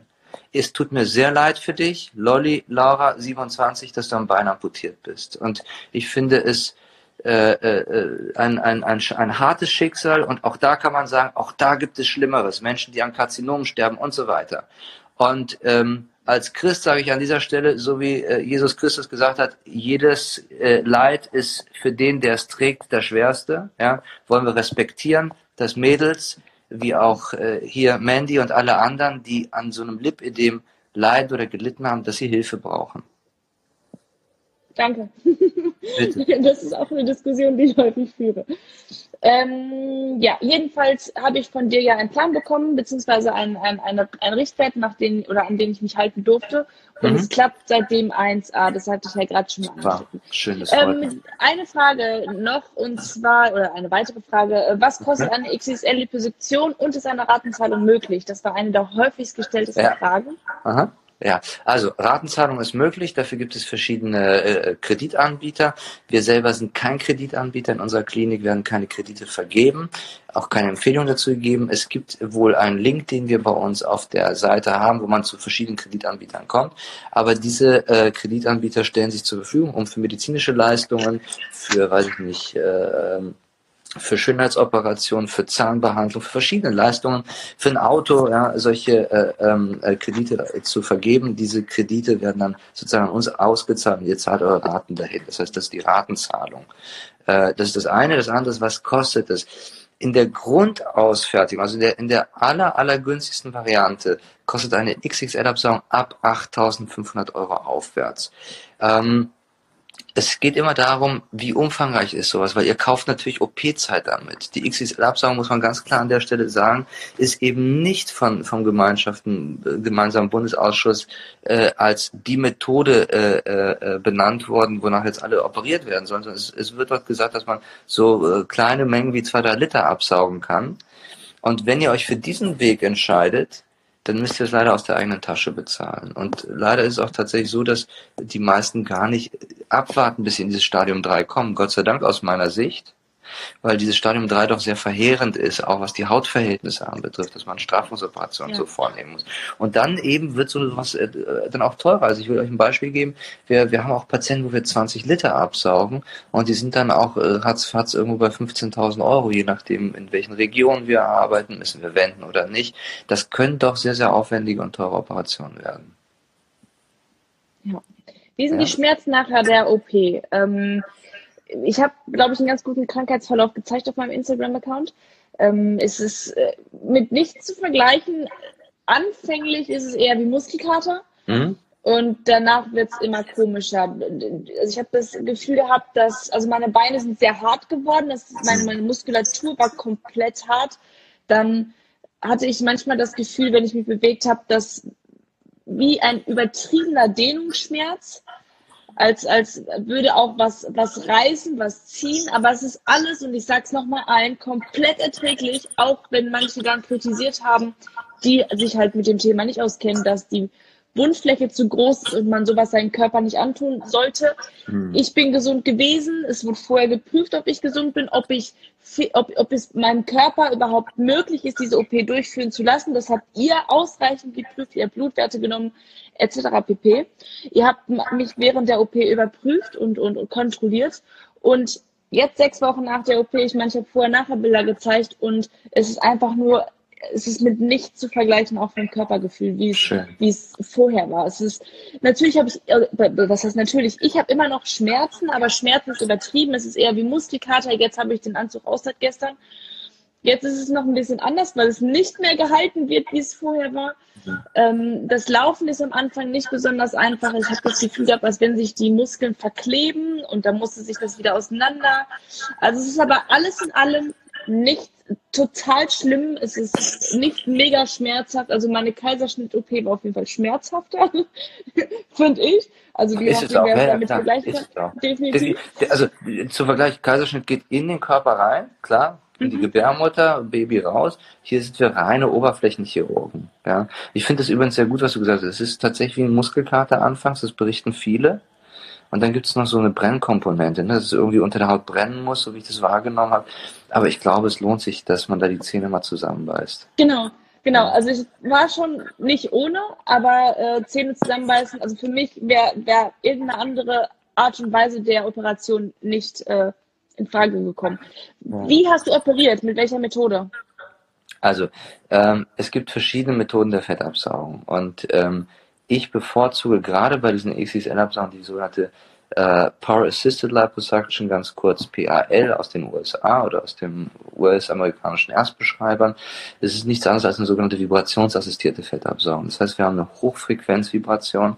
es tut mir sehr leid für dich, Lolly Laura 27, dass du am Bein amputiert bist. Und ich finde es äh, äh, ein, ein, ein, ein hartes Schicksal und auch da kann man sagen, auch da gibt es Schlimmeres, Menschen, die an Karzinomen sterben und so weiter. Und ähm, als Christ sage ich an dieser Stelle, so wie äh, Jesus Christus gesagt hat, jedes äh, Leid ist für den, der es trägt, das Schwerste. Ja, wollen wir respektieren, dass Mädels wie auch äh, hier Mandy und alle anderen, die an so einem Lipödem leiden oder gelitten haben, dass sie Hilfe brauchen. Danke. Bitte. Das ist auch eine Diskussion, die ich häufig führe. Ähm, ja, jedenfalls habe ich von dir ja einen Plan bekommen, beziehungsweise einen, einen, einen, einen Richtwert, nach den, oder an den ich mich halten durfte. Und mhm. es klappt seitdem 1A, das hatte ich ja gerade schon mal angesprochen. Schön, das ähm, Eine Frage noch, und zwar, oder eine weitere Frage, was kostet eine XXL-Liposuktion und ist eine Ratenzahlung möglich? Das war eine der häufigst gestelltesten ja. Fragen. Aha. Ja, also Ratenzahlung ist möglich, dafür gibt es verschiedene äh, Kreditanbieter. Wir selber sind kein Kreditanbieter, in unserer Klinik werden keine Kredite vergeben, auch keine Empfehlung dazu gegeben. Es gibt wohl einen Link, den wir bei uns auf der Seite haben, wo man zu verschiedenen Kreditanbietern kommt. Aber diese äh, Kreditanbieter stellen sich zur Verfügung, um für medizinische Leistungen, für, weiß ich nicht, äh, für Schönheitsoperationen, für Zahnbehandlung, für verschiedene Leistungen, für ein Auto, ja, solche äh, ähm, äh, Kredite zu vergeben. Diese Kredite werden dann sozusagen an uns ausgezahlt und ihr zahlt eure Raten dahin. Das heißt, das ist die Ratenzahlung. Äh, das ist das eine. Das andere ist, was kostet es? In der Grundausfertigung, also in der, in der aller, aller günstigsten Variante, kostet eine XXL-Absaugung ab 8.500 Euro aufwärts. Ähm, es geht immer darum, wie umfangreich ist sowas, weil ihr kauft natürlich OP-Zeit damit. Die XXL-Absaugung, muss man ganz klar an der Stelle sagen, ist eben nicht von, vom Gemeinschaften, äh, gemeinsamen Bundesausschuss äh, als die Methode äh, äh, benannt worden, wonach jetzt alle operiert werden sollen, sondern es, es wird dort gesagt, dass man so äh, kleine Mengen wie zwei, drei Liter absaugen kann. Und wenn ihr euch für diesen Weg entscheidet, dann müsst ihr es leider aus der eigenen Tasche bezahlen. Und leider ist es auch tatsächlich so, dass die meisten gar nicht abwarten, bis sie in dieses Stadium 3 kommen. Gott sei Dank aus meiner Sicht weil dieses Stadium 3 doch sehr verheerend ist, auch was die Hautverhältnisse anbetrifft, dass man Strafungsoperationen ja. so vornehmen muss. Und dann eben wird so was äh, dann auch teurer. Also ich will euch ein Beispiel geben. Wir, wir haben auch Patienten, wo wir 20 Liter absaugen und die sind dann auch äh, ratzfatz irgendwo bei 15.000 Euro, je nachdem, in welchen Regionen wir arbeiten, müssen wir wenden oder nicht. Das können doch sehr, sehr aufwendige und teure Operationen werden. Ja. Wie sind ja. die Schmerzen nachher der OP? Ähm, ich habe, glaube ich, einen ganz guten Krankheitsverlauf gezeigt auf meinem Instagram-Account. Ähm, es ist äh, mit nichts zu vergleichen. Anfänglich ist es eher wie Muskelkater. Mhm. Und danach wird es immer komischer. Also ich habe das Gefühl gehabt, dass, also meine Beine sind sehr hart geworden, das meine, meine Muskulatur war komplett hart. Dann hatte ich manchmal das Gefühl, wenn ich mich bewegt habe, dass wie ein übertriebener Dehnungsschmerz, als, als würde auch was, was reißen, was ziehen, aber es ist alles, und ich sag's nochmal ein, komplett erträglich, auch wenn manche dann kritisiert haben, die sich halt mit dem Thema nicht auskennen, dass die Wundfläche zu groß ist und man sowas seinem Körper nicht antun sollte. Hm. Ich bin gesund gewesen. Es wurde vorher geprüft, ob ich gesund bin, ob ich, ob, ob es meinem Körper überhaupt möglich ist, diese OP durchführen zu lassen. Das habt ihr ausreichend geprüft. Ihr habt Blutwerte genommen, etc. pp. Ihr habt mich während der OP überprüft und, und, und kontrolliert. Und jetzt sechs Wochen nach der OP, ich meine, ich habe vorher nachher Bilder gezeigt und es ist einfach nur es ist mit nichts zu vergleichen, auch vom Körpergefühl, wie es, wie es vorher war. Es ist, natürlich habe ich, äh, was heißt natürlich, ich habe immer noch Schmerzen, aber Schmerzen ist übertrieben. Es ist eher wie Muskelkater. Jetzt habe ich den Anzug aus seit gestern. Jetzt ist es noch ein bisschen anders, weil es nicht mehr gehalten wird, wie es vorher war. Mhm. Das Laufen ist am Anfang nicht besonders einfach. Ich habe das Gefühl gehabt, als wenn sich die Muskeln verkleben und dann musste sich das wieder auseinander. Also es ist aber alles in allem nicht total schlimm. Es ist nicht mega schmerzhaft. Also meine Kaiserschnitt-OP war auf jeden Fall schmerzhafter, finde ich. Also die ist es auch, ja, damit vergleichbar. Definitiv. Also zum Vergleich, Kaiserschnitt geht in den Körper rein, klar, in die mhm. Gebärmutter, Baby raus. Hier sind wir reine Oberflächenchirurgen. Ja. Ich finde es übrigens sehr gut, was du gesagt hast. Es ist tatsächlich wie ein Muskelkater anfangs, das berichten viele. Und dann gibt es noch so eine Brennkomponente, ne, dass es irgendwie unter der Haut brennen muss, so wie ich das wahrgenommen habe. Aber ich glaube, es lohnt sich, dass man da die Zähne mal zusammenbeißt. Genau, genau. Also ich war schon nicht ohne, aber äh, Zähne zusammenbeißen, also für mich wäre wär irgendeine andere Art und Weise der Operation nicht äh, in Frage gekommen. Wie hast du operiert? Mit welcher Methode? Also, ähm, es gibt verschiedene Methoden der Fettabsaugung und ähm, ich bevorzuge gerade bei diesen ACSL-Absagen die sogenannte äh, Power Assisted Liposuction, ganz kurz PAL aus den USA oder aus dem US-amerikanischen Erstbeschreibern. Es ist nichts anderes als eine sogenannte vibrationsassistierte Fettabsaugung. Das heißt, wir haben eine Hochfrequenzvibration,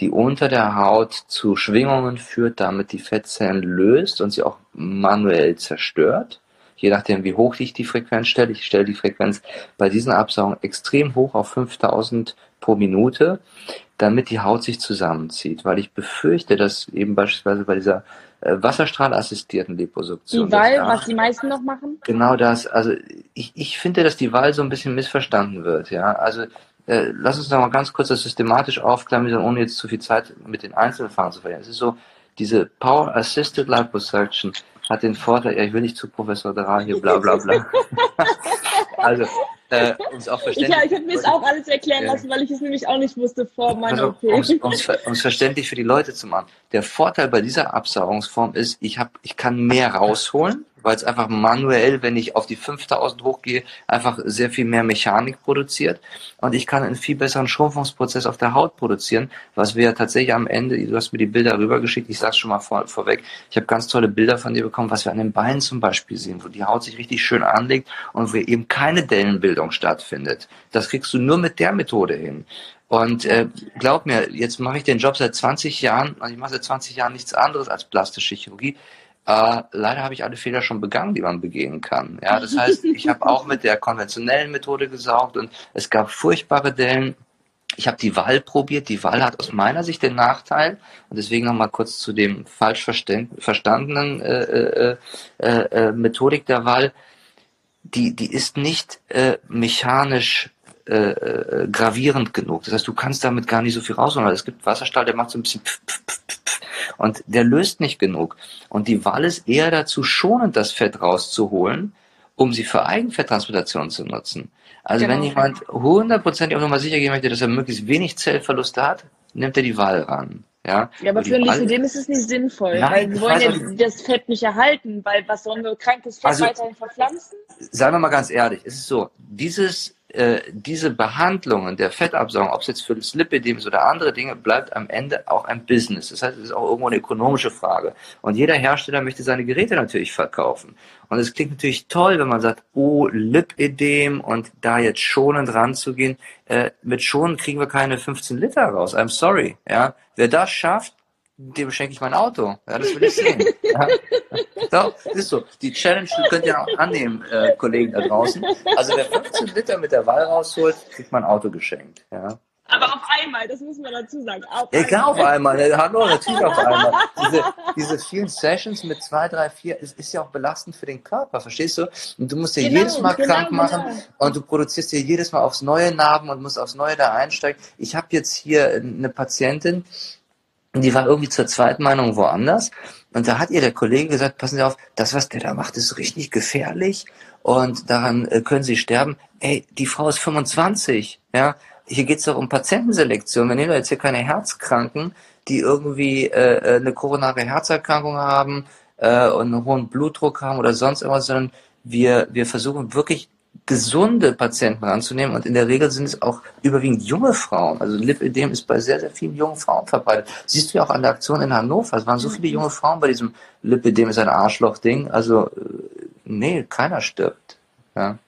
die unter der Haut zu Schwingungen führt, damit die Fettzellen löst und sie auch manuell zerstört je nachdem, wie hoch ich die Frequenz stelle. Ich stelle die Frequenz bei diesen Absaugungen extrem hoch auf 5000 pro Minute, damit die Haut sich zusammenzieht, weil ich befürchte, dass eben beispielsweise bei dieser äh, wasserstrahlassistierten Liposuktion. Die Wahl, was die meisten noch machen? Genau das. Also ich, ich finde, dass die Wahl so ein bisschen missverstanden wird. Ja, also äh, lass uns noch mal ganz kurz das systematisch aufklären, ohne jetzt zu viel Zeit mit den einzelnen Fragen zu verlieren. Es ist so, diese Power Assisted Liposuction hat den Vorteil, ja, ich will nicht zu Professor Dara hier, bla bla bla. also, äh, uns auch verständlich. Ja, ich habe mir es auch alles erklären ja. lassen, weil ich es nämlich auch nicht wusste vor meiner also, OP. Um es verständlich für die Leute zu machen. Der Vorteil bei dieser Absaugungsform ist, ich, hab, ich kann mehr rausholen weil es einfach manuell, wenn ich auf die 5000 hochgehe, einfach sehr viel mehr Mechanik produziert und ich kann einen viel besseren Schrumpfungsprozess auf der Haut produzieren, was wir ja tatsächlich am Ende, du hast mir die Bilder rübergeschickt, ich sag's schon mal vor, vorweg, ich habe ganz tolle Bilder von dir bekommen, was wir an den Beinen zum Beispiel sehen, wo die Haut sich richtig schön anlegt und wo eben keine Dellenbildung stattfindet. Das kriegst du nur mit der Methode hin. Und äh, glaub mir, jetzt mache ich den Job seit 20 Jahren, also ich mache seit 20 Jahren nichts anderes als plastische Chirurgie. Äh, leider habe ich alle Fehler schon begangen, die man begehen kann. Ja, das heißt, ich habe auch mit der konventionellen Methode gesaugt und es gab furchtbare Dellen. Ich habe die Wahl probiert. Die Wahl hat aus meiner Sicht den Nachteil und deswegen noch mal kurz zu dem falsch verstandenen äh, äh, äh, äh, Methodik der Wahl. Die, die ist nicht äh, mechanisch äh, gravierend genug. Das heißt, du kannst damit gar nicht so viel rausholen. Es gibt Wasserstahl, der macht so ein bisschen pf, pf, pf, und der löst nicht genug. Und die Wahl ist eher dazu schonend, das Fett rauszuholen, um sie für Eigenfetttransplantation zu nutzen. Also genau. wenn jemand hundertprozentig auch nochmal sicher gehen möchte, dass er möglichst wenig Zellverluste hat, nimmt er die Wahl ran. Ja, ja aber für ein Lipidem ist es nicht sinnvoll, Nein, weil wir wollen ja das Fett nicht erhalten, weil was sollen wir krankes Fett also, weiterhin verpflanzen? Sagen wir mal ganz ehrlich, es ist so, dieses äh, diese Behandlungen der Fettabsaugung, ob es jetzt für das Lipidem ist oder andere Dinge, bleibt am Ende auch ein Business. Das heißt, es ist auch irgendwo eine ökonomische Frage. Und jeder Hersteller möchte seine Geräte natürlich verkaufen. Und es klingt natürlich toll, wenn man sagt, oh, Lipidem und da jetzt schonend ranzugehen. Äh, mit schonen kriegen wir keine 15 Liter raus. I'm sorry. Ja, wer das schafft, dem schenke ich mein Auto. Ja, das will ich sehen. Ja. So, ist so. Die Challenge könnt ihr auch annehmen, äh, Kollegen da draußen. Also wer 15 Liter mit der Wahl rausholt, kriegt mein Auto geschenkt. Ja. Aber auf einmal, das muss man dazu sagen. Auf Egal auf einmal. Hallo, natürlich auf einmal. Diese, diese vielen Sessions mit zwei, drei, vier, es ist ja auch belastend für den Körper, verstehst du? Und du musst dir genau, jedes Mal genau, krank machen genau. und du produzierst dir jedes Mal aufs neue Narben und musst aufs neue da einsteigen. Ich habe jetzt hier eine Patientin, die war irgendwie zur zweiten Meinung woanders. Und da hat ihr der Kollege gesagt, passen Sie auf, das, was der da macht, ist richtig gefährlich und daran äh, können Sie sterben. Ey, die Frau ist 25, ja. Hier geht's doch um Patientenselektion. Wir nehmen jetzt hier keine Herzkranken, die irgendwie äh, äh, eine koronare Herzerkrankung haben äh, und einen hohen Blutdruck haben oder sonst irgendwas, sondern wir, wir versuchen wirklich gesunde Patienten anzunehmen und in der Regel sind es auch überwiegend junge Frauen. Also Lipödem ist bei sehr, sehr vielen jungen Frauen verbreitet. Siehst du ja auch an der Aktion in Hannover, es waren so viele junge Frauen bei diesem Lipödem ist ein Arschloch-Ding. Also äh, nee, keiner stirbt. Ja.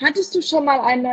Hattest du schon mal eine,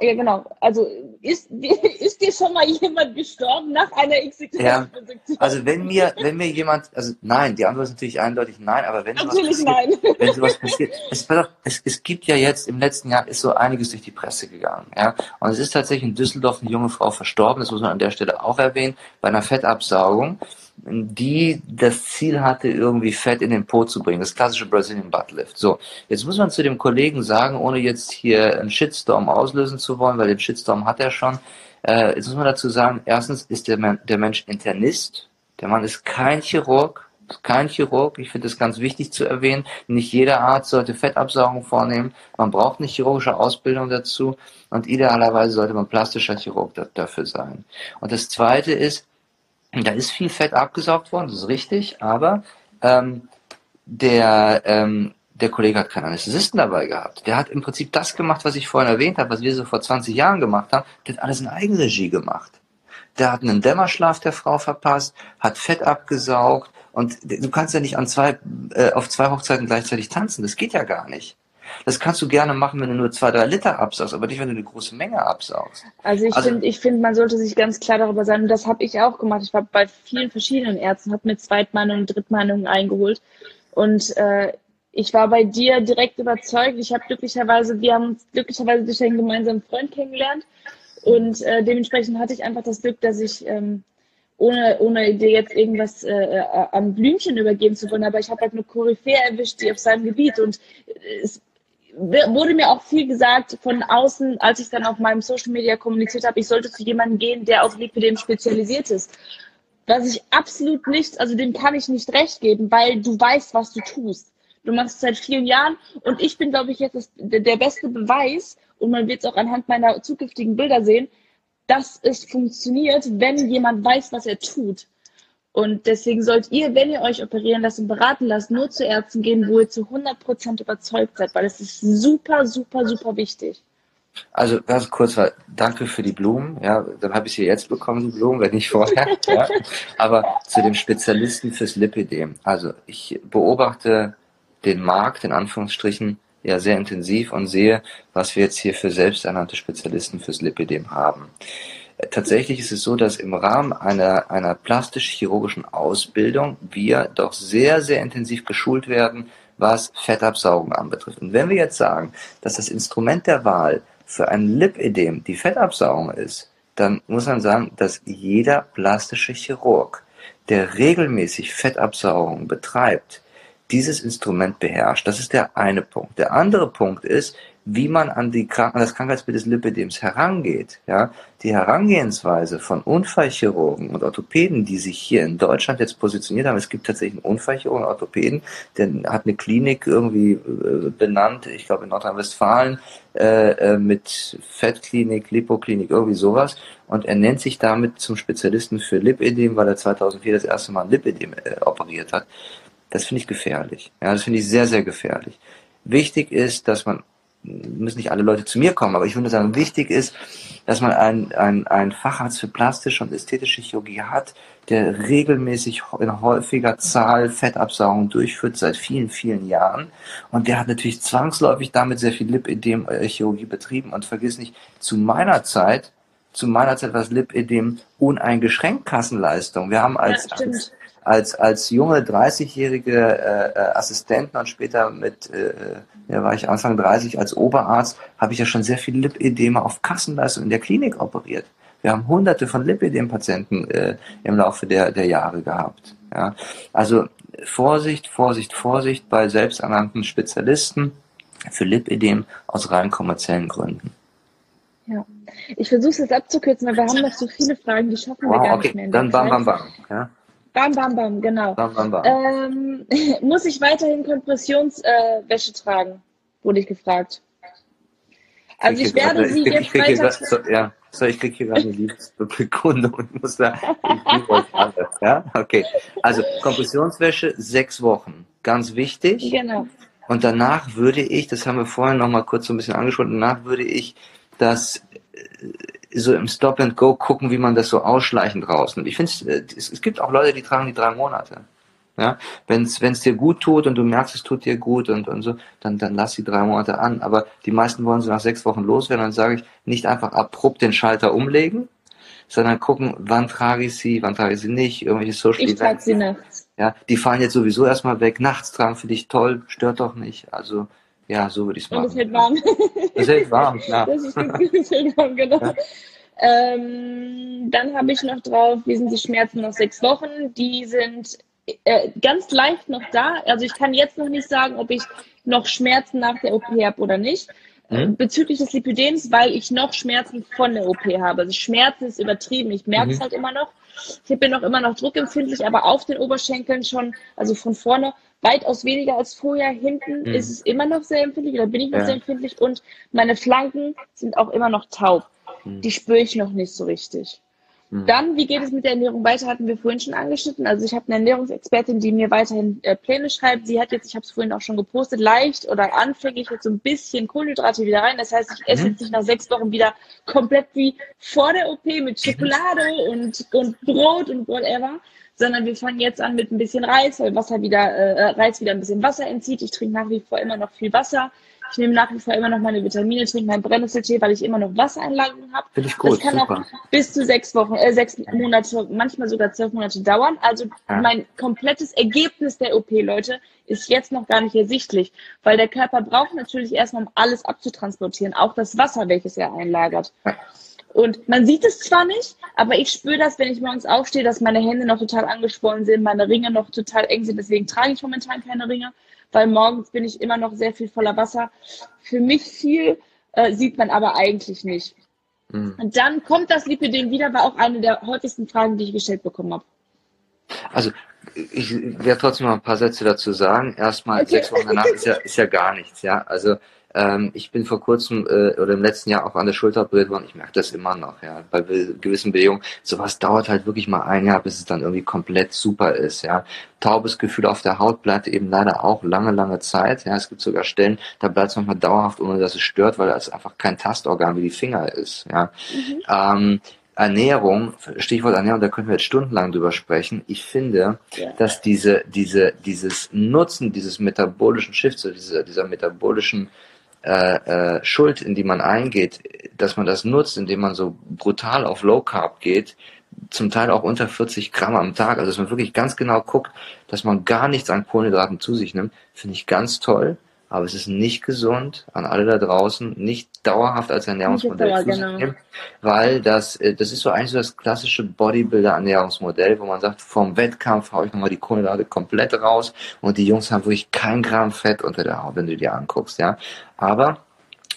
äh, ja genau, also ist, ist dir schon mal jemand gestorben nach einer XXL-Produktion? Ja, also wenn mir, wenn mir jemand, also nein, die Antwort ist natürlich eindeutig nein, aber wenn natürlich sowas passiert, nein. wenn sowas passiert, es, es, es gibt ja jetzt im letzten Jahr ist so einiges durch die Presse gegangen, ja, und es ist tatsächlich in Düsseldorf eine junge Frau verstorben, das muss man an der Stelle auch erwähnen, bei einer Fettabsaugung die das Ziel hatte, irgendwie Fett in den Po zu bringen. Das klassische Brazilian Butt Lift. So, jetzt muss man zu dem Kollegen sagen, ohne jetzt hier einen Shitstorm auslösen zu wollen, weil den Shitstorm hat er schon. Äh, jetzt muss man dazu sagen, erstens ist der, der Mensch Internist. Der Mann ist kein Chirurg, kein Chirurg. Ich finde es ganz wichtig zu erwähnen. Nicht jeder Arzt sollte Fettabsaugung vornehmen. Man braucht eine chirurgische Ausbildung dazu. Und idealerweise sollte man plastischer Chirurg dafür sein. Und das Zweite ist, da ist viel Fett abgesaugt worden, das ist richtig, aber ähm, der, ähm, der Kollege hat keinen Anästhesisten dabei gehabt. Der hat im Prinzip das gemacht, was ich vorhin erwähnt habe, was wir so vor 20 Jahren gemacht haben. Der hat alles in Eigenregie gemacht. Der hat einen Dämmerschlaf der Frau verpasst, hat Fett abgesaugt und du kannst ja nicht an zwei, äh, auf zwei Hochzeiten gleichzeitig tanzen. Das geht ja gar nicht. Das kannst du gerne machen, wenn du nur zwei, drei Liter absaugst, aber nicht, wenn du eine große Menge absaugst. Also ich also, finde, ich finde, man sollte sich ganz klar darüber sein, und das habe ich auch gemacht. Ich war bei vielen verschiedenen Ärzten, habe mir Zweitmeinungen, Drittmeinungen eingeholt und äh, ich war bei dir direkt überzeugt. Ich habe glücklicherweise, wir haben uns glücklicherweise durch einen gemeinsamen Freund kennengelernt und äh, dementsprechend hatte ich einfach das Glück, dass ich ähm, ohne, ohne dir jetzt irgendwas äh, äh an Blümchen übergeben zu wollen, aber ich habe halt eine Koryphäe erwischt, die auf seinem Gebiet und es wurde mir auch viel gesagt von außen, als ich dann auf meinem Social Media kommuniziert habe, ich sollte zu jemandem gehen, der auf Lipidem spezialisiert ist. Was ich absolut nicht, also dem kann ich nicht recht geben, weil du weißt, was du tust. Du machst es seit vielen Jahren und ich bin, glaube ich, jetzt das, der beste Beweis und man wird es auch anhand meiner zukünftigen Bilder sehen, dass es funktioniert, wenn jemand weiß, was er tut. Und deswegen sollt ihr, wenn ihr euch operieren lasst und beraten lasst, nur zu Ärzten gehen, wo ihr zu 100% überzeugt seid, weil es ist super, super, super wichtig. Also ganz kurz, weil, danke für die Blumen. Ja, dann habe ich sie jetzt bekommen, die Blumen, wenn nicht vorher. ja. Aber zu dem Spezialisten fürs Lipidem. Also ich beobachte den Markt in Anführungsstrichen ja sehr intensiv und sehe, was wir jetzt hier für selbsternannte Spezialisten fürs Lipidem haben. Tatsächlich ist es so, dass im Rahmen einer, einer plastisch-chirurgischen Ausbildung wir doch sehr, sehr intensiv geschult werden, was Fettabsaugung anbetrifft. Und wenn wir jetzt sagen, dass das Instrument der Wahl für ein Lipödem die Fettabsaugung ist, dann muss man sagen, dass jeder plastische Chirurg, der regelmäßig Fettabsaugung betreibt, dieses Instrument beherrscht. Das ist der eine Punkt. Der andere Punkt ist, wie man an, die an das Krankheitsbild des Lipidems herangeht. Ja? Die Herangehensweise von Unfallchirurgen und Orthopäden, die sich hier in Deutschland jetzt positioniert haben, es gibt tatsächlich einen Unfallchirurgen und Orthopäden, der hat eine Klinik irgendwie äh, benannt, ich glaube in Nordrhein-Westfalen, äh, äh, mit Fettklinik, Lipoklinik, irgendwie sowas. Und er nennt sich damit zum Spezialisten für Lipidem, weil er 2004 das erste Mal Lipidem äh, operiert hat. Das finde ich gefährlich. Ja, das finde ich sehr, sehr gefährlich. Wichtig ist, dass man müssen nicht alle Leute zu mir kommen, aber ich würde sagen, wichtig ist, dass man einen ein Facharzt für plastische und ästhetische Chirurgie hat, der regelmäßig in häufiger Zahl Fettabsaugung durchführt seit vielen, vielen Jahren. Und der hat natürlich zwangsläufig damit sehr viel Lipidem-Chirurgie äh, betrieben. Und vergiss nicht, zu meiner Zeit, zu meiner Zeit war das Lipidem uneingeschränkt Kassenleistung. Wir haben als, ja, als als, als junge 30-jährige äh, äh, Assistenten und später mit, äh, ja, war ich Anfang 30 als Oberarzt, habe ich ja schon sehr viel Lipedema auf Kassenleistung in der Klinik operiert. Wir haben hunderte von Lipidem-Patienten äh, im Laufe der, der Jahre gehabt. Ja. Also Vorsicht, Vorsicht, Vorsicht bei selbsternannten Spezialisten für Lipidem aus rein kommerziellen Gründen. Ja, ich versuche es jetzt abzukürzen, weil wir haben noch so viele Fragen, die schaffen wir wow, gar okay. nicht mehr. Dann bam, bam, bam. Ja. Bam, bam, bam, genau. Bam, bam, bam. Ähm, muss ich weiterhin Kompressionswäsche äh, tragen? Wurde ich gefragt. Also ich, ich werde grad, sie ich, jetzt ich weiter... So, ja, so, ich kriege hier gerade eine Liebesbekundung und muss da... Ich euch alle, ja? Okay, also Kompressionswäsche sechs Wochen. Ganz wichtig. Genau. Und danach würde ich, das haben wir vorhin noch mal kurz so ein bisschen angesprochen, danach würde ich das so im Stop and Go gucken, wie man das so ausschleichend rausnimmt. Ich finde, äh, es, es gibt auch Leute, die tragen die drei Monate. Ja, wenn es dir gut tut und du merkst, es tut dir gut und, und so, dann, dann lass die drei Monate an. Aber die meisten wollen sie nach sechs Wochen loswerden. Dann sage ich, nicht einfach abrupt den Schalter umlegen, sondern gucken, wann trage ich sie, wann trage ich sie nicht, irgendwelche Social ich Events. sie nachts. Ja, die fallen jetzt sowieso erstmal weg. Nachts tragen für dich toll, stört doch nicht. Also ja, so würde ich es machen. Und es hält warm. Es hält warm, klar. Das ist es hält warm, genau. Ja. Ähm, dann habe ich noch drauf, wie sind die Schmerzen nach sechs Wochen? Die sind äh, ganz leicht noch da. Also ich kann jetzt noch nicht sagen, ob ich noch Schmerzen nach der OP habe oder nicht. Mhm. Bezüglich des Lipödems, weil ich noch Schmerzen von der OP habe. Also Schmerzen ist übertrieben. Ich merke es mhm. halt immer noch. Ich bin noch immer noch druckempfindlich, aber auf den Oberschenkeln schon, also von vorne weitaus weniger als vorher. Hinten mhm. ist es immer noch sehr empfindlich oder bin ich noch ja. sehr empfindlich und meine Flanken sind auch immer noch taub. Mhm. Die spüre ich noch nicht so richtig. Mhm. Dann, wie geht es mit der Ernährung weiter, hatten wir vorhin schon angeschnitten. Also ich habe eine Ernährungsexpertin, die mir weiterhin äh, Pläne schreibt. Sie hat jetzt, ich habe es vorhin auch schon gepostet, leicht oder anfänglich jetzt so ein bisschen Kohlenhydrate wieder rein. Das heißt, ich esse mhm. jetzt nicht nach sechs Wochen wieder komplett wie vor der OP mit Schokolade und, und Brot und whatever, sondern wir fangen jetzt an mit ein bisschen Reis, weil Wasser wieder, äh, Reis wieder ein bisschen Wasser entzieht. Ich trinke nach wie vor immer noch viel Wasser. Ich nehme nach wie vor immer noch meine Vitamine, trinke meinen Brennnesseltee, weil ich immer noch Wassereinlagerungen habe. Finde ich gut. Das kann super. auch bis zu sechs Wochen, äh, sechs Monate, manchmal sogar zwölf Monate dauern. Also ja. mein komplettes Ergebnis der OP, Leute, ist jetzt noch gar nicht ersichtlich, weil der Körper braucht natürlich erstmal, um alles abzutransportieren, auch das Wasser, welches er einlagert. Ja. Und man sieht es zwar nicht, aber ich spüre das, wenn ich morgens aufstehe, dass meine Hände noch total angeschwollen sind, meine Ringe noch total eng sind. Deswegen trage ich momentan keine Ringe, weil morgens bin ich immer noch sehr viel voller Wasser. Für mich viel äh, sieht man aber eigentlich nicht. Mhm. Und dann kommt das Lipidem wieder, war auch eine der häufigsten Fragen, die ich gestellt bekommen habe. Also ich werde trotzdem mal ein paar Sätze dazu sagen. Erstmal okay. sechs Wochen danach ist ja, ist ja gar nichts, ja. Also ähm, ich bin vor kurzem äh, oder im letzten Jahr auch an der Schulter operiert worden. Ich merke das immer noch, ja. Bei gewissen Bewegungen. Sowas dauert halt wirklich mal ein Jahr, bis es dann irgendwie komplett super ist, ja. Taubes Gefühl auf der Haut bleibt eben leider auch lange, lange Zeit. Ja, es gibt sogar Stellen, da bleibt es manchmal dauerhaft, ohne dass es stört, weil es einfach kein Tastorgan wie die Finger ist, ja. Mhm. Ähm, Ernährung, Stichwort Ernährung, da können wir jetzt stundenlang drüber sprechen. Ich finde, ja. dass diese, diese, dieses Nutzen dieses metabolischen Shifts, dieser, dieser metabolischen äh, äh, Schuld, in die man eingeht, dass man das nutzt, indem man so brutal auf Low Carb geht, zum Teil auch unter 40 Gramm am Tag, also dass man wirklich ganz genau guckt, dass man gar nichts an Kohlenhydraten zu sich nimmt, finde ich ganz toll aber es ist nicht gesund an alle da draußen, nicht dauerhaft als Ernährungsmodell zu genau. nehmen, weil das, äh, das ist so eigentlich so das klassische Bodybuilder-Ernährungsmodell, wo man sagt, vom Wettkampf haue ich nochmal die Kohlenhydrate komplett raus und die Jungs haben wirklich kein Gramm Fett unter der Haut, wenn du dir anguckst, ja. Aber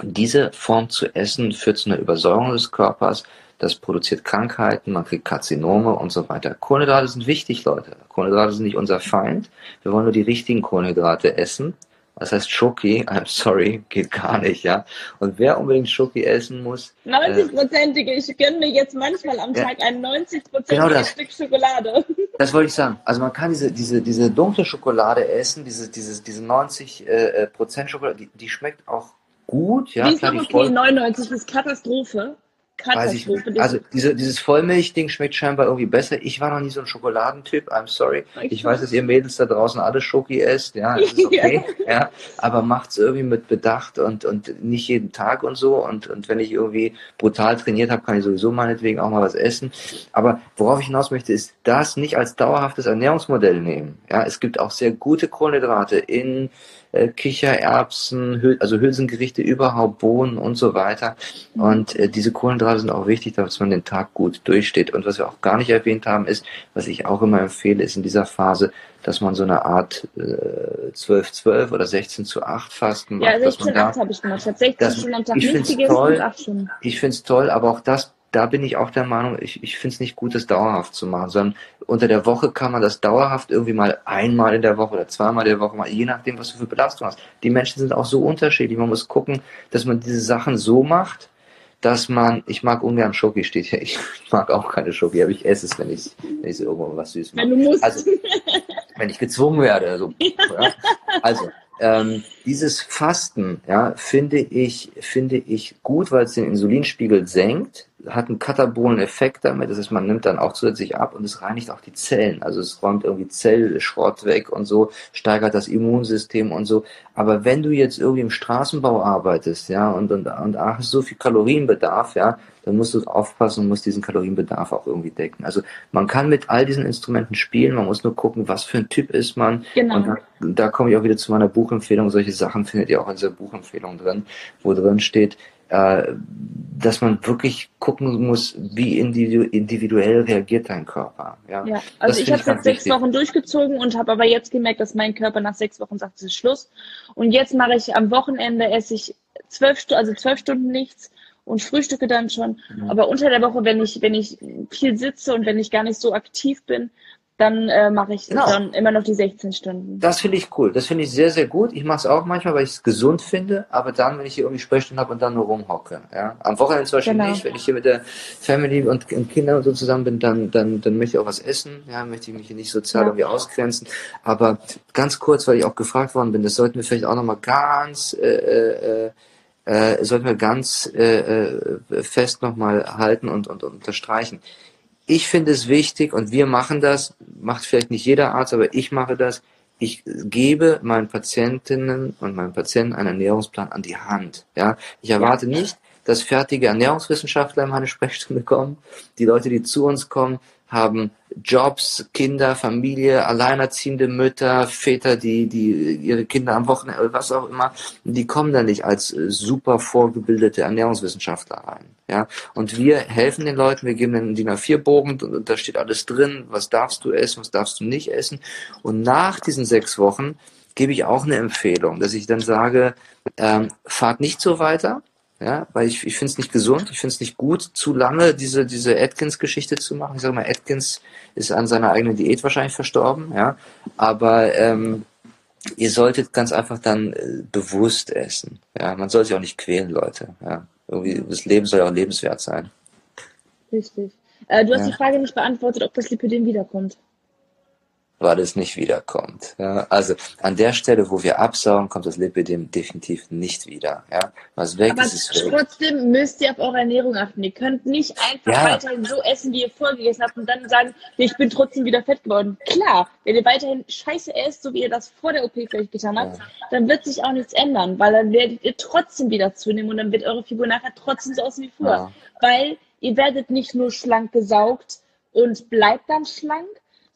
diese Form zu essen führt zu einer Übersäuerung des Körpers, das produziert Krankheiten, man kriegt Karzinome und so weiter. Kohlenhydrate sind wichtig, Leute. Kohlenhydrate sind nicht unser Feind. Wir wollen nur die richtigen Kohlenhydrate essen das heißt Schoki, I'm sorry, geht gar nicht, ja. Und wer unbedingt Schoki essen muss. 90-prozentige, äh, ich gönne mir jetzt manchmal am Tag ein 90-prozentiges genau Stück Schokolade. Das wollte ich sagen. Also man kann diese, diese, diese dunkle Schokolade essen, diese, diese, diese 90 äh, Prozent Schokolade, die, die schmeckt auch gut. Ja, die ist klar, okay, Voll 99 ist Katastrophe. Katastrophe. Ich, also diese, dieses Vollmilchding schmeckt scheinbar irgendwie besser. Ich war noch nie so ein Schokoladentyp, I'm sorry. Ich, weiß, dass ihr Mädels da draußen alle Schoki esst, ja, das ist okay, ja. aber macht's irgendwie mit Bedacht und, und nicht jeden Tag und so. Und, und wenn ich irgendwie brutal trainiert habe, kann ich sowieso meinetwegen auch mal was essen. Aber worauf ich hinaus möchte, ist das nicht als dauerhaftes Ernährungsmodell nehmen. Ja, es gibt auch sehr gute Kohlenhydrate in äh, Kichererbsen, Hül also Hülsengerichte überhaupt, Bohnen und so weiter. Und äh, diese Kohlenhydrate sind auch wichtig, dass man den Tag gut durchsteht. Und was wir auch gar nicht erwähnt haben, ist, was ich auch immer empfehle, ist in dieser Phase, dass man so eine Art äh, 12, 12 oder 16 zu 8 Fasten macht. Ja, 16 zu 8 habe ich gemacht. Ich habe 16 Stunden am Tag ich finde es toll, Ich finde es toll, aber auch das da bin ich auch der Meinung, ich, ich finde es nicht gut, das dauerhaft zu machen, sondern unter der Woche kann man das dauerhaft irgendwie mal einmal in der Woche oder zweimal in der Woche mal, je nachdem, was du für Belastung hast. Die Menschen sind auch so unterschiedlich. Man muss gucken, dass man diese Sachen so macht, dass man, ich mag ungern Schoki, steht hier, ich mag auch keine Schoki, aber ich esse es, wenn ich, wenn ich irgendwo was süß mache. Wenn du musst. Also, wenn ich gezwungen werde. Also, ja. also ähm, dieses Fasten, ja, finde ich, finde ich gut, weil es den Insulinspiegel senkt hat einen katabolen Effekt damit. Das heißt, man nimmt dann auch zusätzlich ab und es reinigt auch die Zellen. Also es räumt irgendwie Zellschrott weg und so, steigert das Immunsystem und so. Aber wenn du jetzt irgendwie im Straßenbau arbeitest, ja, und, und, und hast so viel Kalorienbedarf, ja, dann musst du aufpassen und musst diesen Kalorienbedarf auch irgendwie decken. Also man kann mit all diesen Instrumenten spielen, man muss nur gucken, was für ein Typ ist man. Genau. Und da, da komme ich auch wieder zu meiner Buchempfehlung. Solche Sachen findet ihr auch in dieser Buchempfehlung drin, wo drin steht, äh, dass man wirklich gucken muss, wie individuell reagiert dein Körper. Ja, ja also ich habe jetzt sechs wichtig. Wochen durchgezogen und habe aber jetzt gemerkt, dass mein Körper nach sechs Wochen sagt, es ist Schluss. Und jetzt mache ich am Wochenende esse ich zwölf, also zwölf Stunden nichts und frühstücke dann schon. Mhm. Aber unter der Woche, wenn ich, wenn ich viel sitze und wenn ich gar nicht so aktiv bin, dann äh, mache ich genau. dann immer noch die 16 Stunden. Das finde ich cool. Das finde ich sehr, sehr gut. Ich mache es auch manchmal, weil ich es gesund finde, aber dann, wenn ich hier irgendwie Sprechstunden habe und dann nur rumhocke. Ja? Am Wochenende zum Beispiel genau. nicht, wenn ich hier mit der Family und, Kindern und so zusammen bin, dann, dann, dann möchte ich auch was essen, ja, möchte ich mich hier nicht sozial ja. irgendwie ausgrenzen. Aber ganz kurz, weil ich auch gefragt worden bin, das sollten wir vielleicht auch nochmal ganz äh, äh, äh, sollten wir ganz äh, äh fest nochmal halten und, und, und unterstreichen ich finde es wichtig und wir machen das, macht vielleicht nicht jeder Arzt, aber ich mache das. Ich gebe meinen Patientinnen und meinen Patienten einen Ernährungsplan an die Hand. Ja, ich erwarte nicht, dass fertige Ernährungswissenschaftler in meine Sprechstunde kommen. Die Leute, die zu uns kommen, haben Jobs, Kinder, Familie, alleinerziehende Mütter, Väter, die, die ihre Kinder am Wochenende, was auch immer, die kommen da nicht als äh, super vorgebildete Ernährungswissenschaftler rein. Ja, und wir helfen den Leuten, wir geben den DIN A4-Bogen und da steht alles drin, was darfst du essen, was darfst du nicht essen. Und nach diesen sechs Wochen gebe ich auch eine Empfehlung, dass ich dann sage, ähm, fahrt nicht so weiter, ja, weil ich, ich finde es nicht gesund, ich finde es nicht gut, zu lange diese, diese Atkins-Geschichte zu machen. Ich sage mal, Atkins ist an seiner eigenen Diät wahrscheinlich verstorben, ja. Aber ähm, ihr solltet ganz einfach dann äh, bewusst essen. Ja, man soll sich auch nicht quälen, Leute. Ja. Irgendwie, das Leben soll ja auch lebenswert sein. Richtig. Äh, du hast ja. die Frage nicht beantwortet, ob das Lipidem wiederkommt weil es nicht wiederkommt. Ja, also an der Stelle, wo wir absaugen, kommt das Lipidem definitiv nicht wieder. Ja, was weg Aber ist, ist weg. Trotzdem müsst ihr auf eure Ernährung achten. Ihr könnt nicht einfach ja. weiterhin so essen, wie ihr vorgegessen habt und dann sagen, ich bin trotzdem wieder fett geworden. Klar, wenn ihr weiterhin Scheiße esst, so wie ihr das vor der OP vielleicht getan habt, ja. dann wird sich auch nichts ändern, weil dann werdet ihr trotzdem wieder zunehmen und dann wird eure Figur nachher trotzdem so aussehen wie vorher. Weil ihr werdet nicht nur schlank gesaugt und bleibt dann schlank,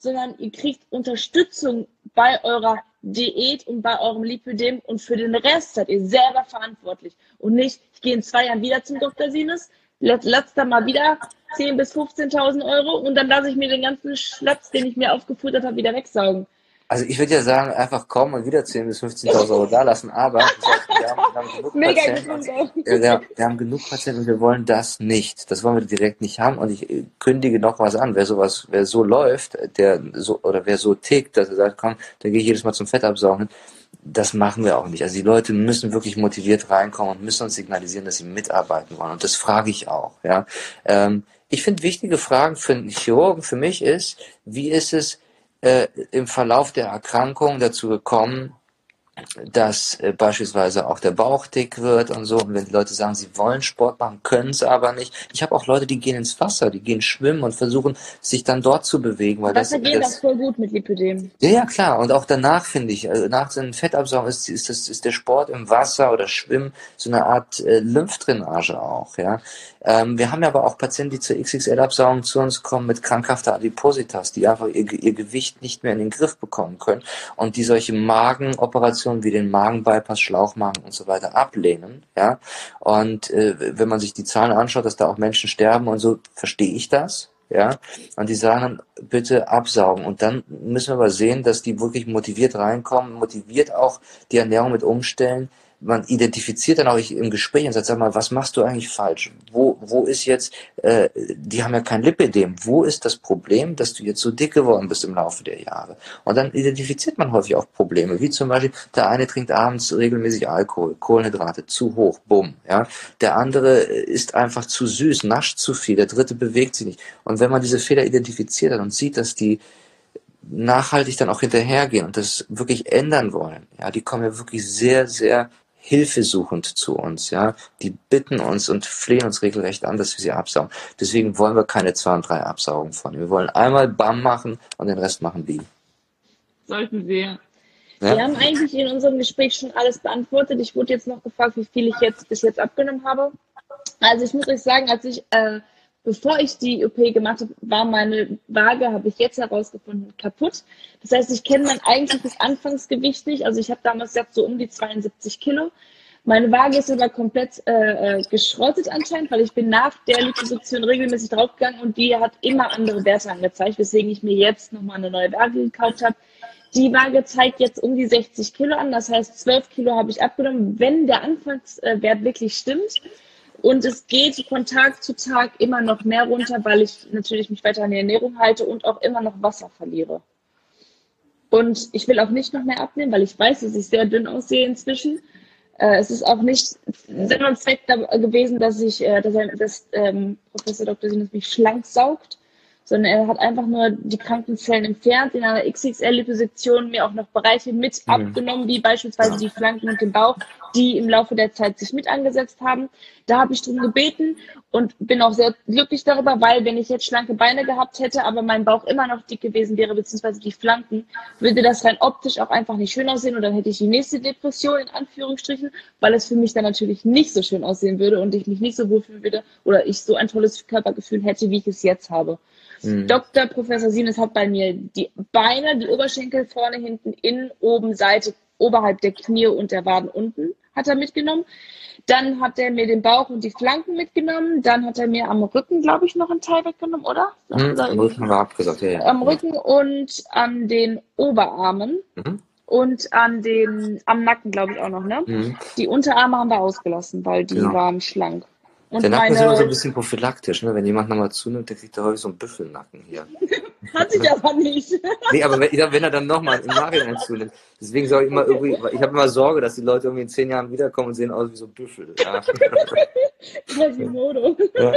sondern ihr kriegt Unterstützung bei eurer Diät und bei eurem Lipidem und für den Rest seid ihr selber verantwortlich und nicht, ich gehe in zwei Jahren wieder zum Dr. Sinus, da mal wieder 10.000 bis 15.000 Euro und dann lasse ich mir den ganzen Schlatz, den ich mir aufgefuttert habe, wieder wegsaugen. Also ich würde ja sagen, einfach kommen und wieder 10.000 bis 15.000 Euro da lassen, aber wir, haben, wir, haben genug Mega Patienten, wir, wir, haben genug Patienten und wir wollen das nicht. Das wollen wir direkt nicht haben und ich kündige noch was an. Wer sowas, wer so läuft, der so oder wer so tickt, dass er sagt, komm, dann gehe ich jedes Mal zum Fettabsaugen, das machen wir auch nicht. Also die Leute müssen wirklich motiviert reinkommen und müssen uns signalisieren, dass sie mitarbeiten wollen. Und das frage ich auch. Ja, ähm, ich finde wichtige Fragen für einen Chirurgen für mich ist, wie ist es, äh, im Verlauf der Erkrankung dazu gekommen, dass äh, beispielsweise auch der Bauch dick wird und so. Und wenn die Leute sagen, sie wollen Sport machen, können es aber nicht. Ich habe auch Leute, die gehen ins Wasser, die gehen schwimmen und versuchen, sich dann dort zu bewegen. Weil Wasser das, geht das, auch voll gut mit Lipödem. Ja, ja, klar. Und auch danach finde ich, also nach dem Fettabsaugen ist, ist, das, ist der Sport im Wasser oder Schwimmen so eine Art äh, Lymphdrainage auch. Ja. Ähm, wir haben ja aber auch Patienten, die zur XXL-Absaugung zu uns kommen mit krankhafter Adipositas, die einfach ihr, ihr Gewicht nicht mehr in den Griff bekommen können und die solche Magenoperationen wie den Magenbypass, Schlauchmagen und so weiter ablehnen. Ja. Und äh, wenn man sich die Zahlen anschaut, dass da auch Menschen sterben und so, verstehe ich das ja, und die sagen dann, bitte absaugen. Und dann müssen wir aber sehen, dass die wirklich motiviert reinkommen, motiviert auch die Ernährung mit umstellen, man identifiziert dann auch im Gespräch und sagt, sag mal, was machst du eigentlich falsch? Wo, wo ist jetzt, äh, die haben ja kein Lipidem, wo ist das Problem, dass du jetzt so dick geworden bist im Laufe der Jahre? Und dann identifiziert man häufig auch Probleme, wie zum Beispiel, der eine trinkt abends regelmäßig Alkohol, Kohlenhydrate, zu hoch, bumm, ja. Der andere ist einfach zu süß, nascht zu viel, der dritte bewegt sich nicht. Und wenn man diese Fehler identifiziert hat und sieht, dass die nachhaltig dann auch hinterhergehen und das wirklich ändern wollen, ja, die kommen ja wirklich sehr, sehr hilfesuchend zu uns, ja. Die bitten uns und flehen uns regelrecht an, dass wir sie absaugen. Deswegen wollen wir keine zwei und drei Absaugungen von. Wir wollen einmal BAM machen und den Rest machen die. Sollten wir. Ja? Wir haben eigentlich in unserem Gespräch schon alles beantwortet. Ich wurde jetzt noch gefragt, wie viel ich jetzt bis jetzt abgenommen habe. Also ich muss euch sagen, als ich äh, bevor ich die OP gemacht habe, war meine Waage, habe ich jetzt herausgefunden, kaputt. Das heißt, ich kenne mein eigentliches Anfangsgewicht nicht. Also ich habe damals gesagt, so um die 72 Kilo. Meine Waage ist aber komplett äh, äh, geschrottet anscheinend, weil ich bin nach der Liposuktion regelmäßig draufgegangen und die hat immer andere Werte angezeigt, weswegen ich mir jetzt nochmal eine neue Waage gekauft habe. Die Waage zeigt jetzt um die 60 Kilo an, das heißt 12 Kilo habe ich abgenommen, wenn der Anfangswert wirklich stimmt. Und es geht von Tag zu Tag immer noch mehr runter, weil ich natürlich mich weiter an die Ernährung halte und auch immer noch Wasser verliere. Und ich will auch nicht noch mehr abnehmen, weil ich weiß, dass ich sehr dünn aussehe inzwischen. Äh, es ist auch nicht Sinn und Zweck gewesen, dass ich, äh, dass, dass ähm, Professor Dr. Sinus mich schlank saugt, sondern er hat einfach nur die Krankenzellen entfernt, in einer XXL-Liposition mir auch noch Bereiche mit mhm. abgenommen, wie beispielsweise die Flanken und den Bauch, die im Laufe der Zeit sich mit angesetzt haben. Da habe ich drum gebeten und bin auch sehr glücklich darüber, weil wenn ich jetzt schlanke Beine gehabt hätte, aber mein Bauch immer noch dick gewesen wäre, beziehungsweise die Flanken, würde das rein optisch auch einfach nicht schön aussehen und dann hätte ich die nächste Depression in Anführungsstrichen, weil es für mich dann natürlich nicht so schön aussehen würde und ich mich nicht so wohlfühlen würde oder ich so ein tolles Körpergefühl hätte, wie ich es jetzt habe. Mhm. Dr. Professor Sienes hat bei mir die Beine, die Oberschenkel vorne, hinten, innen, oben, Seite, oberhalb der Knie und der Waden unten hat er mitgenommen. Dann hat er mir den Bauch und die Flanken mitgenommen. Dann hat er mir am Rücken, glaube ich, noch einen Teil weggenommen, oder? Mhm, am Rücken war abgesagt, ja, ja. Am Rücken und an den Oberarmen. Mhm. Und an den, am Nacken, glaube ich, auch noch, ne? Mhm. Die Unterarme haben wir ausgelassen, weil die genau. waren schlank. Und der Nacken meine... ist immer so ein bisschen prophylaktisch, ne? Wenn jemand nochmal zunimmt, der kriegt er häufig so einen Büffelnacken hier. Hat sich aber nicht. nee, aber wenn, wenn er dann nochmal im Nachhinein zunimmt. Deswegen sage ich immer irgendwie, ich habe immer Sorge, dass die Leute irgendwie in zehn Jahren wiederkommen und sehen aus wie so Büffel. Ja. Quasimodo. Ja.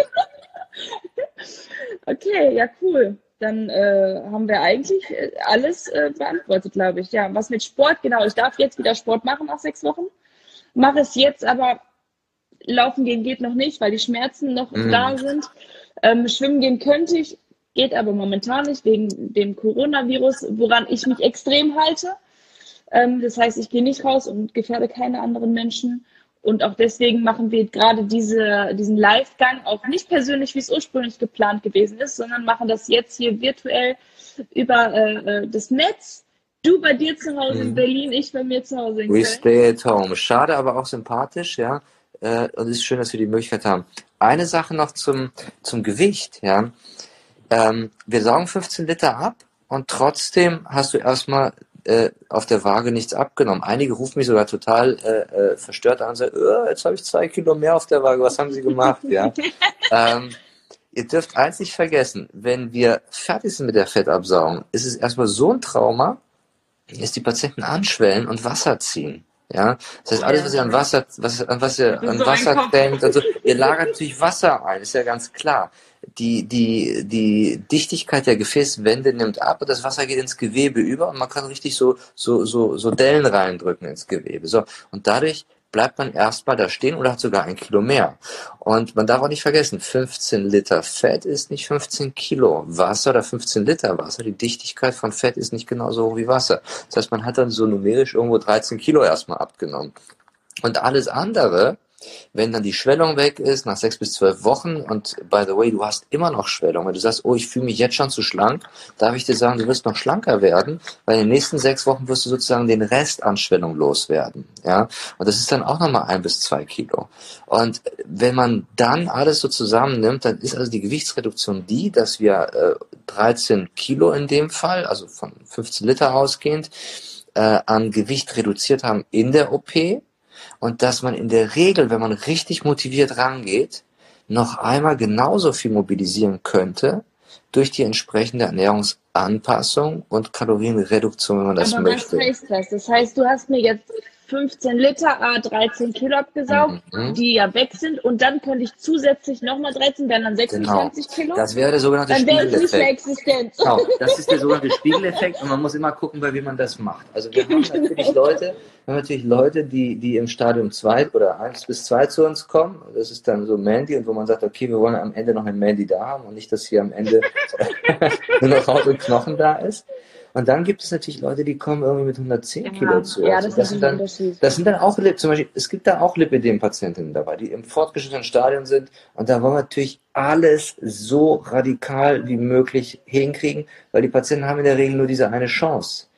Okay, ja, cool. Dann äh, haben wir eigentlich äh, alles äh, beantwortet, glaube ich. Ja, was mit Sport, genau. Ich darf jetzt wieder Sport machen nach sechs Wochen. Mache es jetzt aber Laufen gehen geht noch nicht, weil die Schmerzen noch mm. da sind. Ähm, schwimmen gehen könnte ich, geht aber momentan nicht wegen dem Coronavirus, woran ich mich extrem halte. Ähm, das heißt, ich gehe nicht raus und gefährde keine anderen Menschen. Und auch deswegen machen wir gerade diese, diesen Live-Gang auch nicht persönlich, wie es ursprünglich geplant gewesen ist, sondern machen das jetzt hier virtuell über äh, äh das Netz. Du bei dir zu Hause in mhm. Berlin, ich bei mir zu Hause in Köln. We stay at home. Schade, aber auch sympathisch, ja. Äh, und es ist schön, dass wir die Möglichkeit haben. Eine Sache noch zum, zum Gewicht, ja. Ähm, wir saugen 15 Liter ab und trotzdem hast du erstmal äh, auf der Waage nichts abgenommen. Einige rufen mich sogar total äh, äh, verstört an und sagen, oh, jetzt habe ich zwei Kilo mehr auf der Waage, was haben sie gemacht? ja. ähm, ihr dürft eins nicht vergessen, wenn wir fertig sind mit der Fettabsaugung, ist es erstmal so ein Trauma, dass die Patienten anschwellen und Wasser ziehen. Ja, das heißt, alles, was ihr an Wasser, was, an was ihr an Wasser denkt, also, ihr lagert natürlich Wasser ein, ist ja ganz klar. Die, die, die Dichtigkeit der Gefäßwände nimmt ab und das Wasser geht ins Gewebe über und man kann richtig so, so, so, so Dellen reindrücken ins Gewebe. So. Und dadurch bleibt man erstmal da stehen oder hat sogar ein Kilo mehr. Und man darf auch nicht vergessen, 15 Liter Fett ist nicht 15 Kilo Wasser oder 15 Liter Wasser. Die Dichtigkeit von Fett ist nicht genauso hoch wie Wasser. Das heißt, man hat dann so numerisch irgendwo 13 Kilo erstmal abgenommen. Und alles andere wenn dann die Schwellung weg ist, nach sechs bis zwölf Wochen, und by the way, du hast immer noch Schwellung, wenn du sagst, oh, ich fühle mich jetzt schon zu schlank, darf ich dir sagen, du wirst noch schlanker werden, weil in den nächsten sechs Wochen wirst du sozusagen den Rest an Schwellung loswerden. Ja? Und das ist dann auch nochmal ein bis zwei Kilo. Und wenn man dann alles so zusammennimmt, dann ist also die Gewichtsreduktion die, dass wir äh, 13 Kilo in dem Fall, also von 15 Liter ausgehend, äh, an Gewicht reduziert haben in der OP und dass man in der Regel, wenn man richtig motiviert rangeht, noch einmal genauso viel mobilisieren könnte durch die entsprechende Ernährungsanpassung und Kalorienreduktion, wenn man das Aber möchte. Was heißt das? Das heißt, du hast mir jetzt 15 Liter A 13 Kilo abgesaugt, mhm. die ja weg sind und dann könnte ich zusätzlich nochmal 13, wären dann 26 genau. Kilo. Das wäre der sogenannte dann Spiegeleffekt. Dann wäre ich nicht mehr existent. Genau, das ist der sogenannte Spiegeleffekt und man muss immer gucken, bei wem man das macht. Also wir haben natürlich Leute, wir haben natürlich Leute, die, die im Stadium 2 oder 1 bis 2 zu uns kommen. Das ist dann so Mandy und wo man sagt, okay, wir wollen am Ende noch einen Mandy da haben und nicht, dass hier am Ende nur noch Haut und Knochen da ist. Und dann gibt es natürlich Leute, die kommen irgendwie mit 110 ja, Kilo zu. Ja, das, das, sind dann, das sind dann auch, zum Beispiel, es gibt da auch Lipidem-Patientinnen dabei, die im fortgeschrittenen Stadion sind. Und da wollen wir natürlich alles so radikal wie möglich hinkriegen, weil die Patienten haben in der Regel nur diese eine Chance.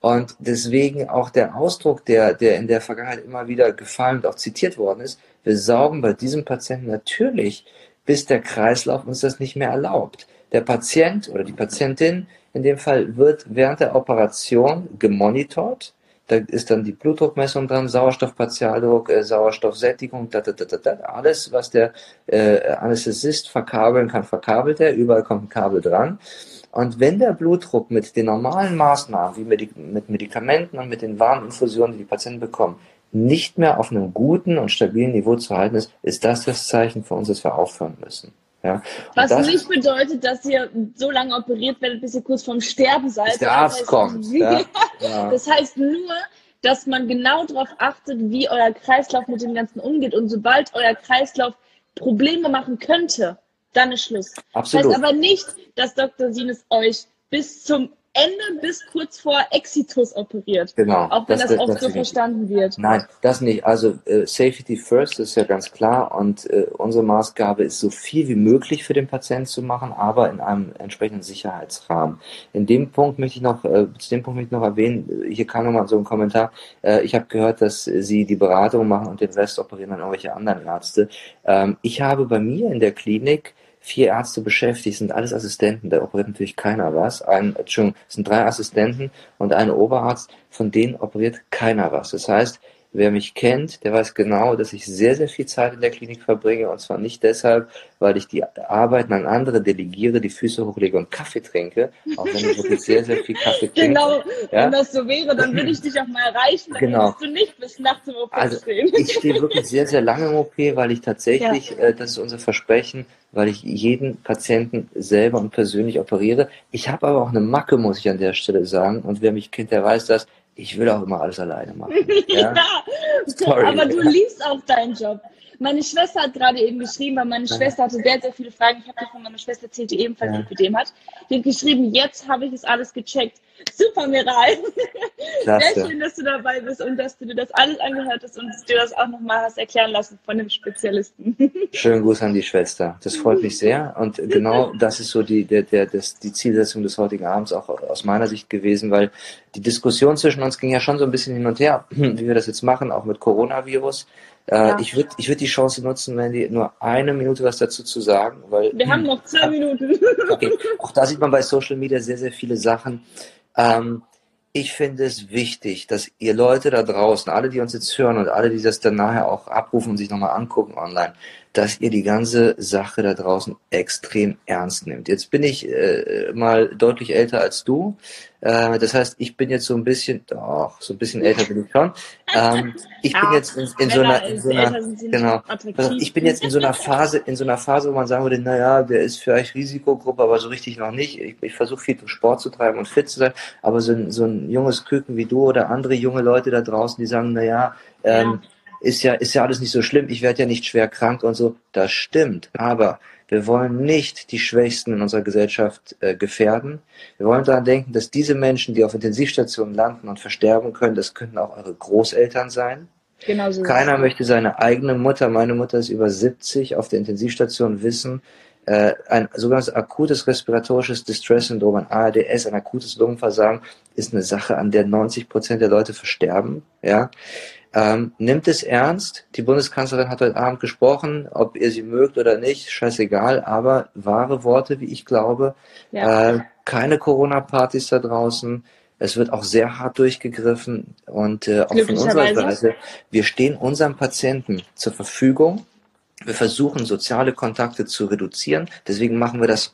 Und deswegen auch der Ausdruck, der, der in der Vergangenheit immer wieder gefallen und auch zitiert worden ist, wir saugen bei diesem Patienten natürlich, bis der Kreislauf uns das nicht mehr erlaubt. Der Patient oder die Patientin in dem Fall wird während der Operation gemonitort. Da ist dann die Blutdruckmessung dran, Sauerstoffpartialdruck, äh, Sauerstoffsättigung, da, da, da, da, alles, was der äh, Anästhesist verkabeln kann, verkabelt er. Überall kommt ein Kabel dran. Und wenn der Blutdruck mit den normalen Maßnahmen, wie mit Medikamenten und mit den warmen Infusionen, die die Patienten bekommen, nicht mehr auf einem guten und stabilen Niveau zu halten ist, ist das das Zeichen für uns, dass wir aufhören müssen. Ja. Was nicht bedeutet, dass ihr so lange operiert werdet, bis ihr kurz vorm Sterben seid. Bis der Arzt das heißt, kommt. Ja. Ja. Das heißt nur, dass man genau darauf achtet, wie euer Kreislauf mit dem Ganzen umgeht. Und sobald euer Kreislauf Probleme machen könnte, dann ist Schluss. Absolut. Das heißt aber nicht, dass Dr. Sines euch bis zum Ende bis kurz vor Exitus operiert. Genau. Auch wenn das, das oft das so verstanden wird. Nein, das nicht. Also äh, Safety First ist ja ganz klar und äh, unsere Maßgabe ist, so viel wie möglich für den Patienten zu machen, aber in einem entsprechenden Sicherheitsrahmen. In dem Punkt möchte ich noch, äh, zu dem Punkt möchte ich noch erwähnen, hier kam nochmal so ein Kommentar, äh, ich habe gehört, dass Sie die Beratung machen und den Rest operieren dann irgendwelche anderen Ärzte. Ähm, ich habe bei mir in der Klinik vier Ärzte beschäftigt, sind alles Assistenten, da operiert natürlich keiner was. Ein, Entschuldigung, es sind drei Assistenten und ein Oberarzt, von denen operiert keiner was. Das heißt, Wer mich kennt, der weiß genau, dass ich sehr, sehr viel Zeit in der Klinik verbringe. Und zwar nicht deshalb, weil ich die Arbeiten an andere delegiere, die Füße hochlege und Kaffee trinke. Auch wenn ich wirklich sehr, sehr viel Kaffee trinke. Genau, ja? wenn das so wäre, dann würde ich dich auch mal erreichen. Dann genau. du nicht bis nachts im OP also, stehen. Ich stehe wirklich sehr, sehr lange im OP, weil ich tatsächlich, ja. äh, das ist unser Versprechen, weil ich jeden Patienten selber und persönlich operiere. Ich habe aber auch eine Macke, muss ich an der Stelle sagen. Und wer mich kennt, der weiß das ich will auch immer alles alleine machen. ja, ja. aber du liebst auch deinen Job. Meine Schwester hat gerade eben geschrieben, weil meine Schwester hatte sehr, sehr viele Fragen. Ich habe dir von meiner Schwester erzählt, die ebenfalls ja. Lipidem hat. Die hat geschrieben, jetzt habe ich es alles gecheckt. Super, Miral. Klasse. Sehr schön, dass du dabei bist und dass du dir das alles angehört hast und dir das auch nochmal hast erklären lassen von dem Spezialisten. Schönen Gruß an die Schwester. Das freut mich sehr. Und genau das ist so die, der, der, das, die Zielsetzung des heutigen Abends auch aus meiner Sicht gewesen, weil die Diskussion zwischen uns ging ja schon so ein bisschen hin und her, wie wir das jetzt machen, auch mit Coronavirus. Äh, ja. Ich würde ich würd die Chance nutzen, wenn die nur eine Minute was dazu zu sagen. Weil, Wir haben noch zwei Minuten. Okay. Auch da sieht man bei Social Media sehr, sehr viele Sachen. Ähm, ich finde es wichtig, dass ihr Leute da draußen, alle, die uns jetzt hören und alle, die das dann nachher auch abrufen und sich nochmal angucken online, dass ihr die ganze Sache da draußen extrem ernst nimmt. Jetzt bin ich äh, mal deutlich älter als du. Äh, das heißt, ich bin jetzt so ein bisschen, doch, so ein bisschen älter bin ich schon. Ähm, ich bin jetzt in, in so einer, in so einer genau, ich bin jetzt in so einer Phase, in so einer Phase, wo man sagen würde, naja, der ist vielleicht Risikogruppe, aber so richtig noch nicht. Ich, ich versuche viel Sport zu treiben und fit zu sein, aber so ein, so ein junges Küken wie du oder andere junge Leute da draußen, die sagen, naja, ähm, ja ist ja, ist ja alles nicht so schlimm, ich werde ja nicht schwer krank und so. Das stimmt, aber wir wollen nicht die Schwächsten in unserer Gesellschaft äh, gefährden. Wir wollen daran denken, dass diese Menschen, die auf Intensivstationen landen und versterben können, das könnten auch eure Großeltern sein. Genau so Keiner möchte seine eigene Mutter, meine Mutter ist über 70, auf der Intensivstation wissen, äh, ein sogenanntes akutes respiratorisches Distress-Syndrom, ein ARDS, ein akutes Lungenversagen, ist eine Sache, an der 90 Prozent der Leute versterben. Ja, ähm, nimmt es ernst. Die Bundeskanzlerin hat heute Abend gesprochen, ob ihr sie mögt oder nicht, scheißegal, aber wahre Worte, wie ich glaube. Ja. Äh, keine Corona-Partys da draußen. Es wird auch sehr hart durchgegriffen und äh, auch von unserer Seite. Wir stehen unseren Patienten zur Verfügung. Wir versuchen, soziale Kontakte zu reduzieren. Deswegen machen wir das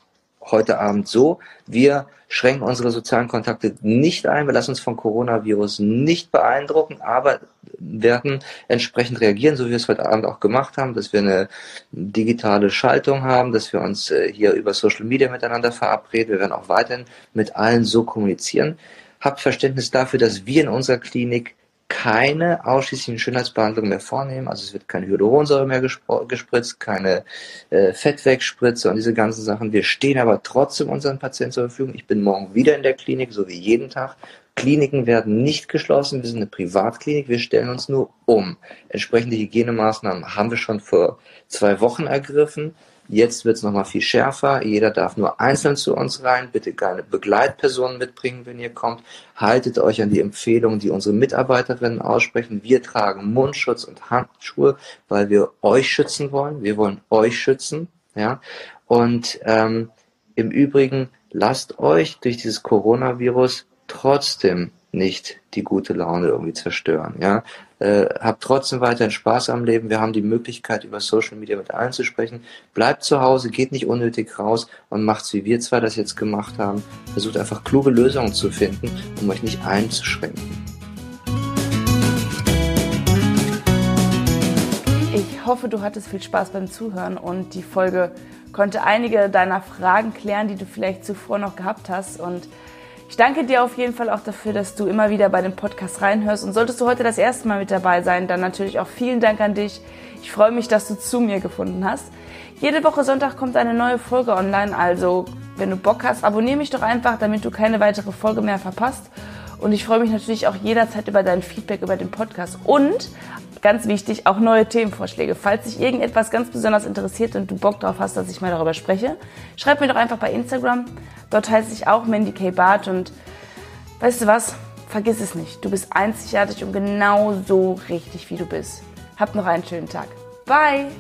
heute Abend so. Wir schränken unsere sozialen Kontakte nicht ein. Wir lassen uns vom Coronavirus nicht beeindrucken, aber werden entsprechend reagieren, so wie wir es heute Abend auch gemacht haben, dass wir eine digitale Schaltung haben, dass wir uns äh, hier über Social Media miteinander verabreden. Wir werden auch weiterhin mit allen so kommunizieren. Habt Verständnis dafür, dass wir in unserer Klinik keine ausschließlichen Schönheitsbehandlungen mehr vornehmen. Also es wird keine Hyaluronsäure mehr gespritzt, keine äh, Fettwegspritze und diese ganzen Sachen. Wir stehen aber trotzdem unseren Patienten zur Verfügung. Ich bin morgen wieder in der Klinik, so wie jeden Tag. Kliniken werden nicht geschlossen. Wir sind eine Privatklinik. Wir stellen uns nur um. Entsprechende Hygienemaßnahmen haben wir schon vor zwei Wochen ergriffen. Jetzt wird es nochmal viel schärfer. Jeder darf nur einzeln zu uns rein. Bitte keine Begleitpersonen mitbringen, wenn ihr kommt. Haltet euch an die Empfehlungen, die unsere Mitarbeiterinnen aussprechen. Wir tragen Mundschutz und Handschuhe, weil wir euch schützen wollen. Wir wollen euch schützen. Ja. Und ähm, im Übrigen lasst euch durch dieses Coronavirus trotzdem nicht die gute Laune irgendwie zerstören. Ja? Äh, habt trotzdem weiterhin Spaß am Leben. Wir haben die Möglichkeit, über Social Media mit allen zu sprechen. Bleibt zu Hause, geht nicht unnötig raus und macht's, wie wir zwei das jetzt gemacht haben. Versucht einfach kluge Lösungen zu finden, um euch nicht einzuschränken. Ich hoffe, du hattest viel Spaß beim Zuhören und die Folge konnte einige deiner Fragen klären, die du vielleicht zuvor noch gehabt hast und ich danke dir auf jeden Fall auch dafür, dass du immer wieder bei dem Podcast reinhörst. Und solltest du heute das erste Mal mit dabei sein, dann natürlich auch vielen Dank an dich. Ich freue mich, dass du zu mir gefunden hast. Jede Woche Sonntag kommt eine neue Folge online, also wenn du Bock hast, abonniere mich doch einfach, damit du keine weitere Folge mehr verpasst. Und ich freue mich natürlich auch jederzeit über dein Feedback über den Podcast. Und ganz wichtig, auch neue Themenvorschläge. Falls dich irgendetwas ganz besonders interessiert und du Bock darauf hast, dass ich mal darüber spreche, schreib mir doch einfach bei Instagram. Dort heiße ich auch Mandy K. Barth und weißt du was? Vergiss es nicht. Du bist einzigartig und genau so richtig, wie du bist. Hab noch einen schönen Tag. Bye!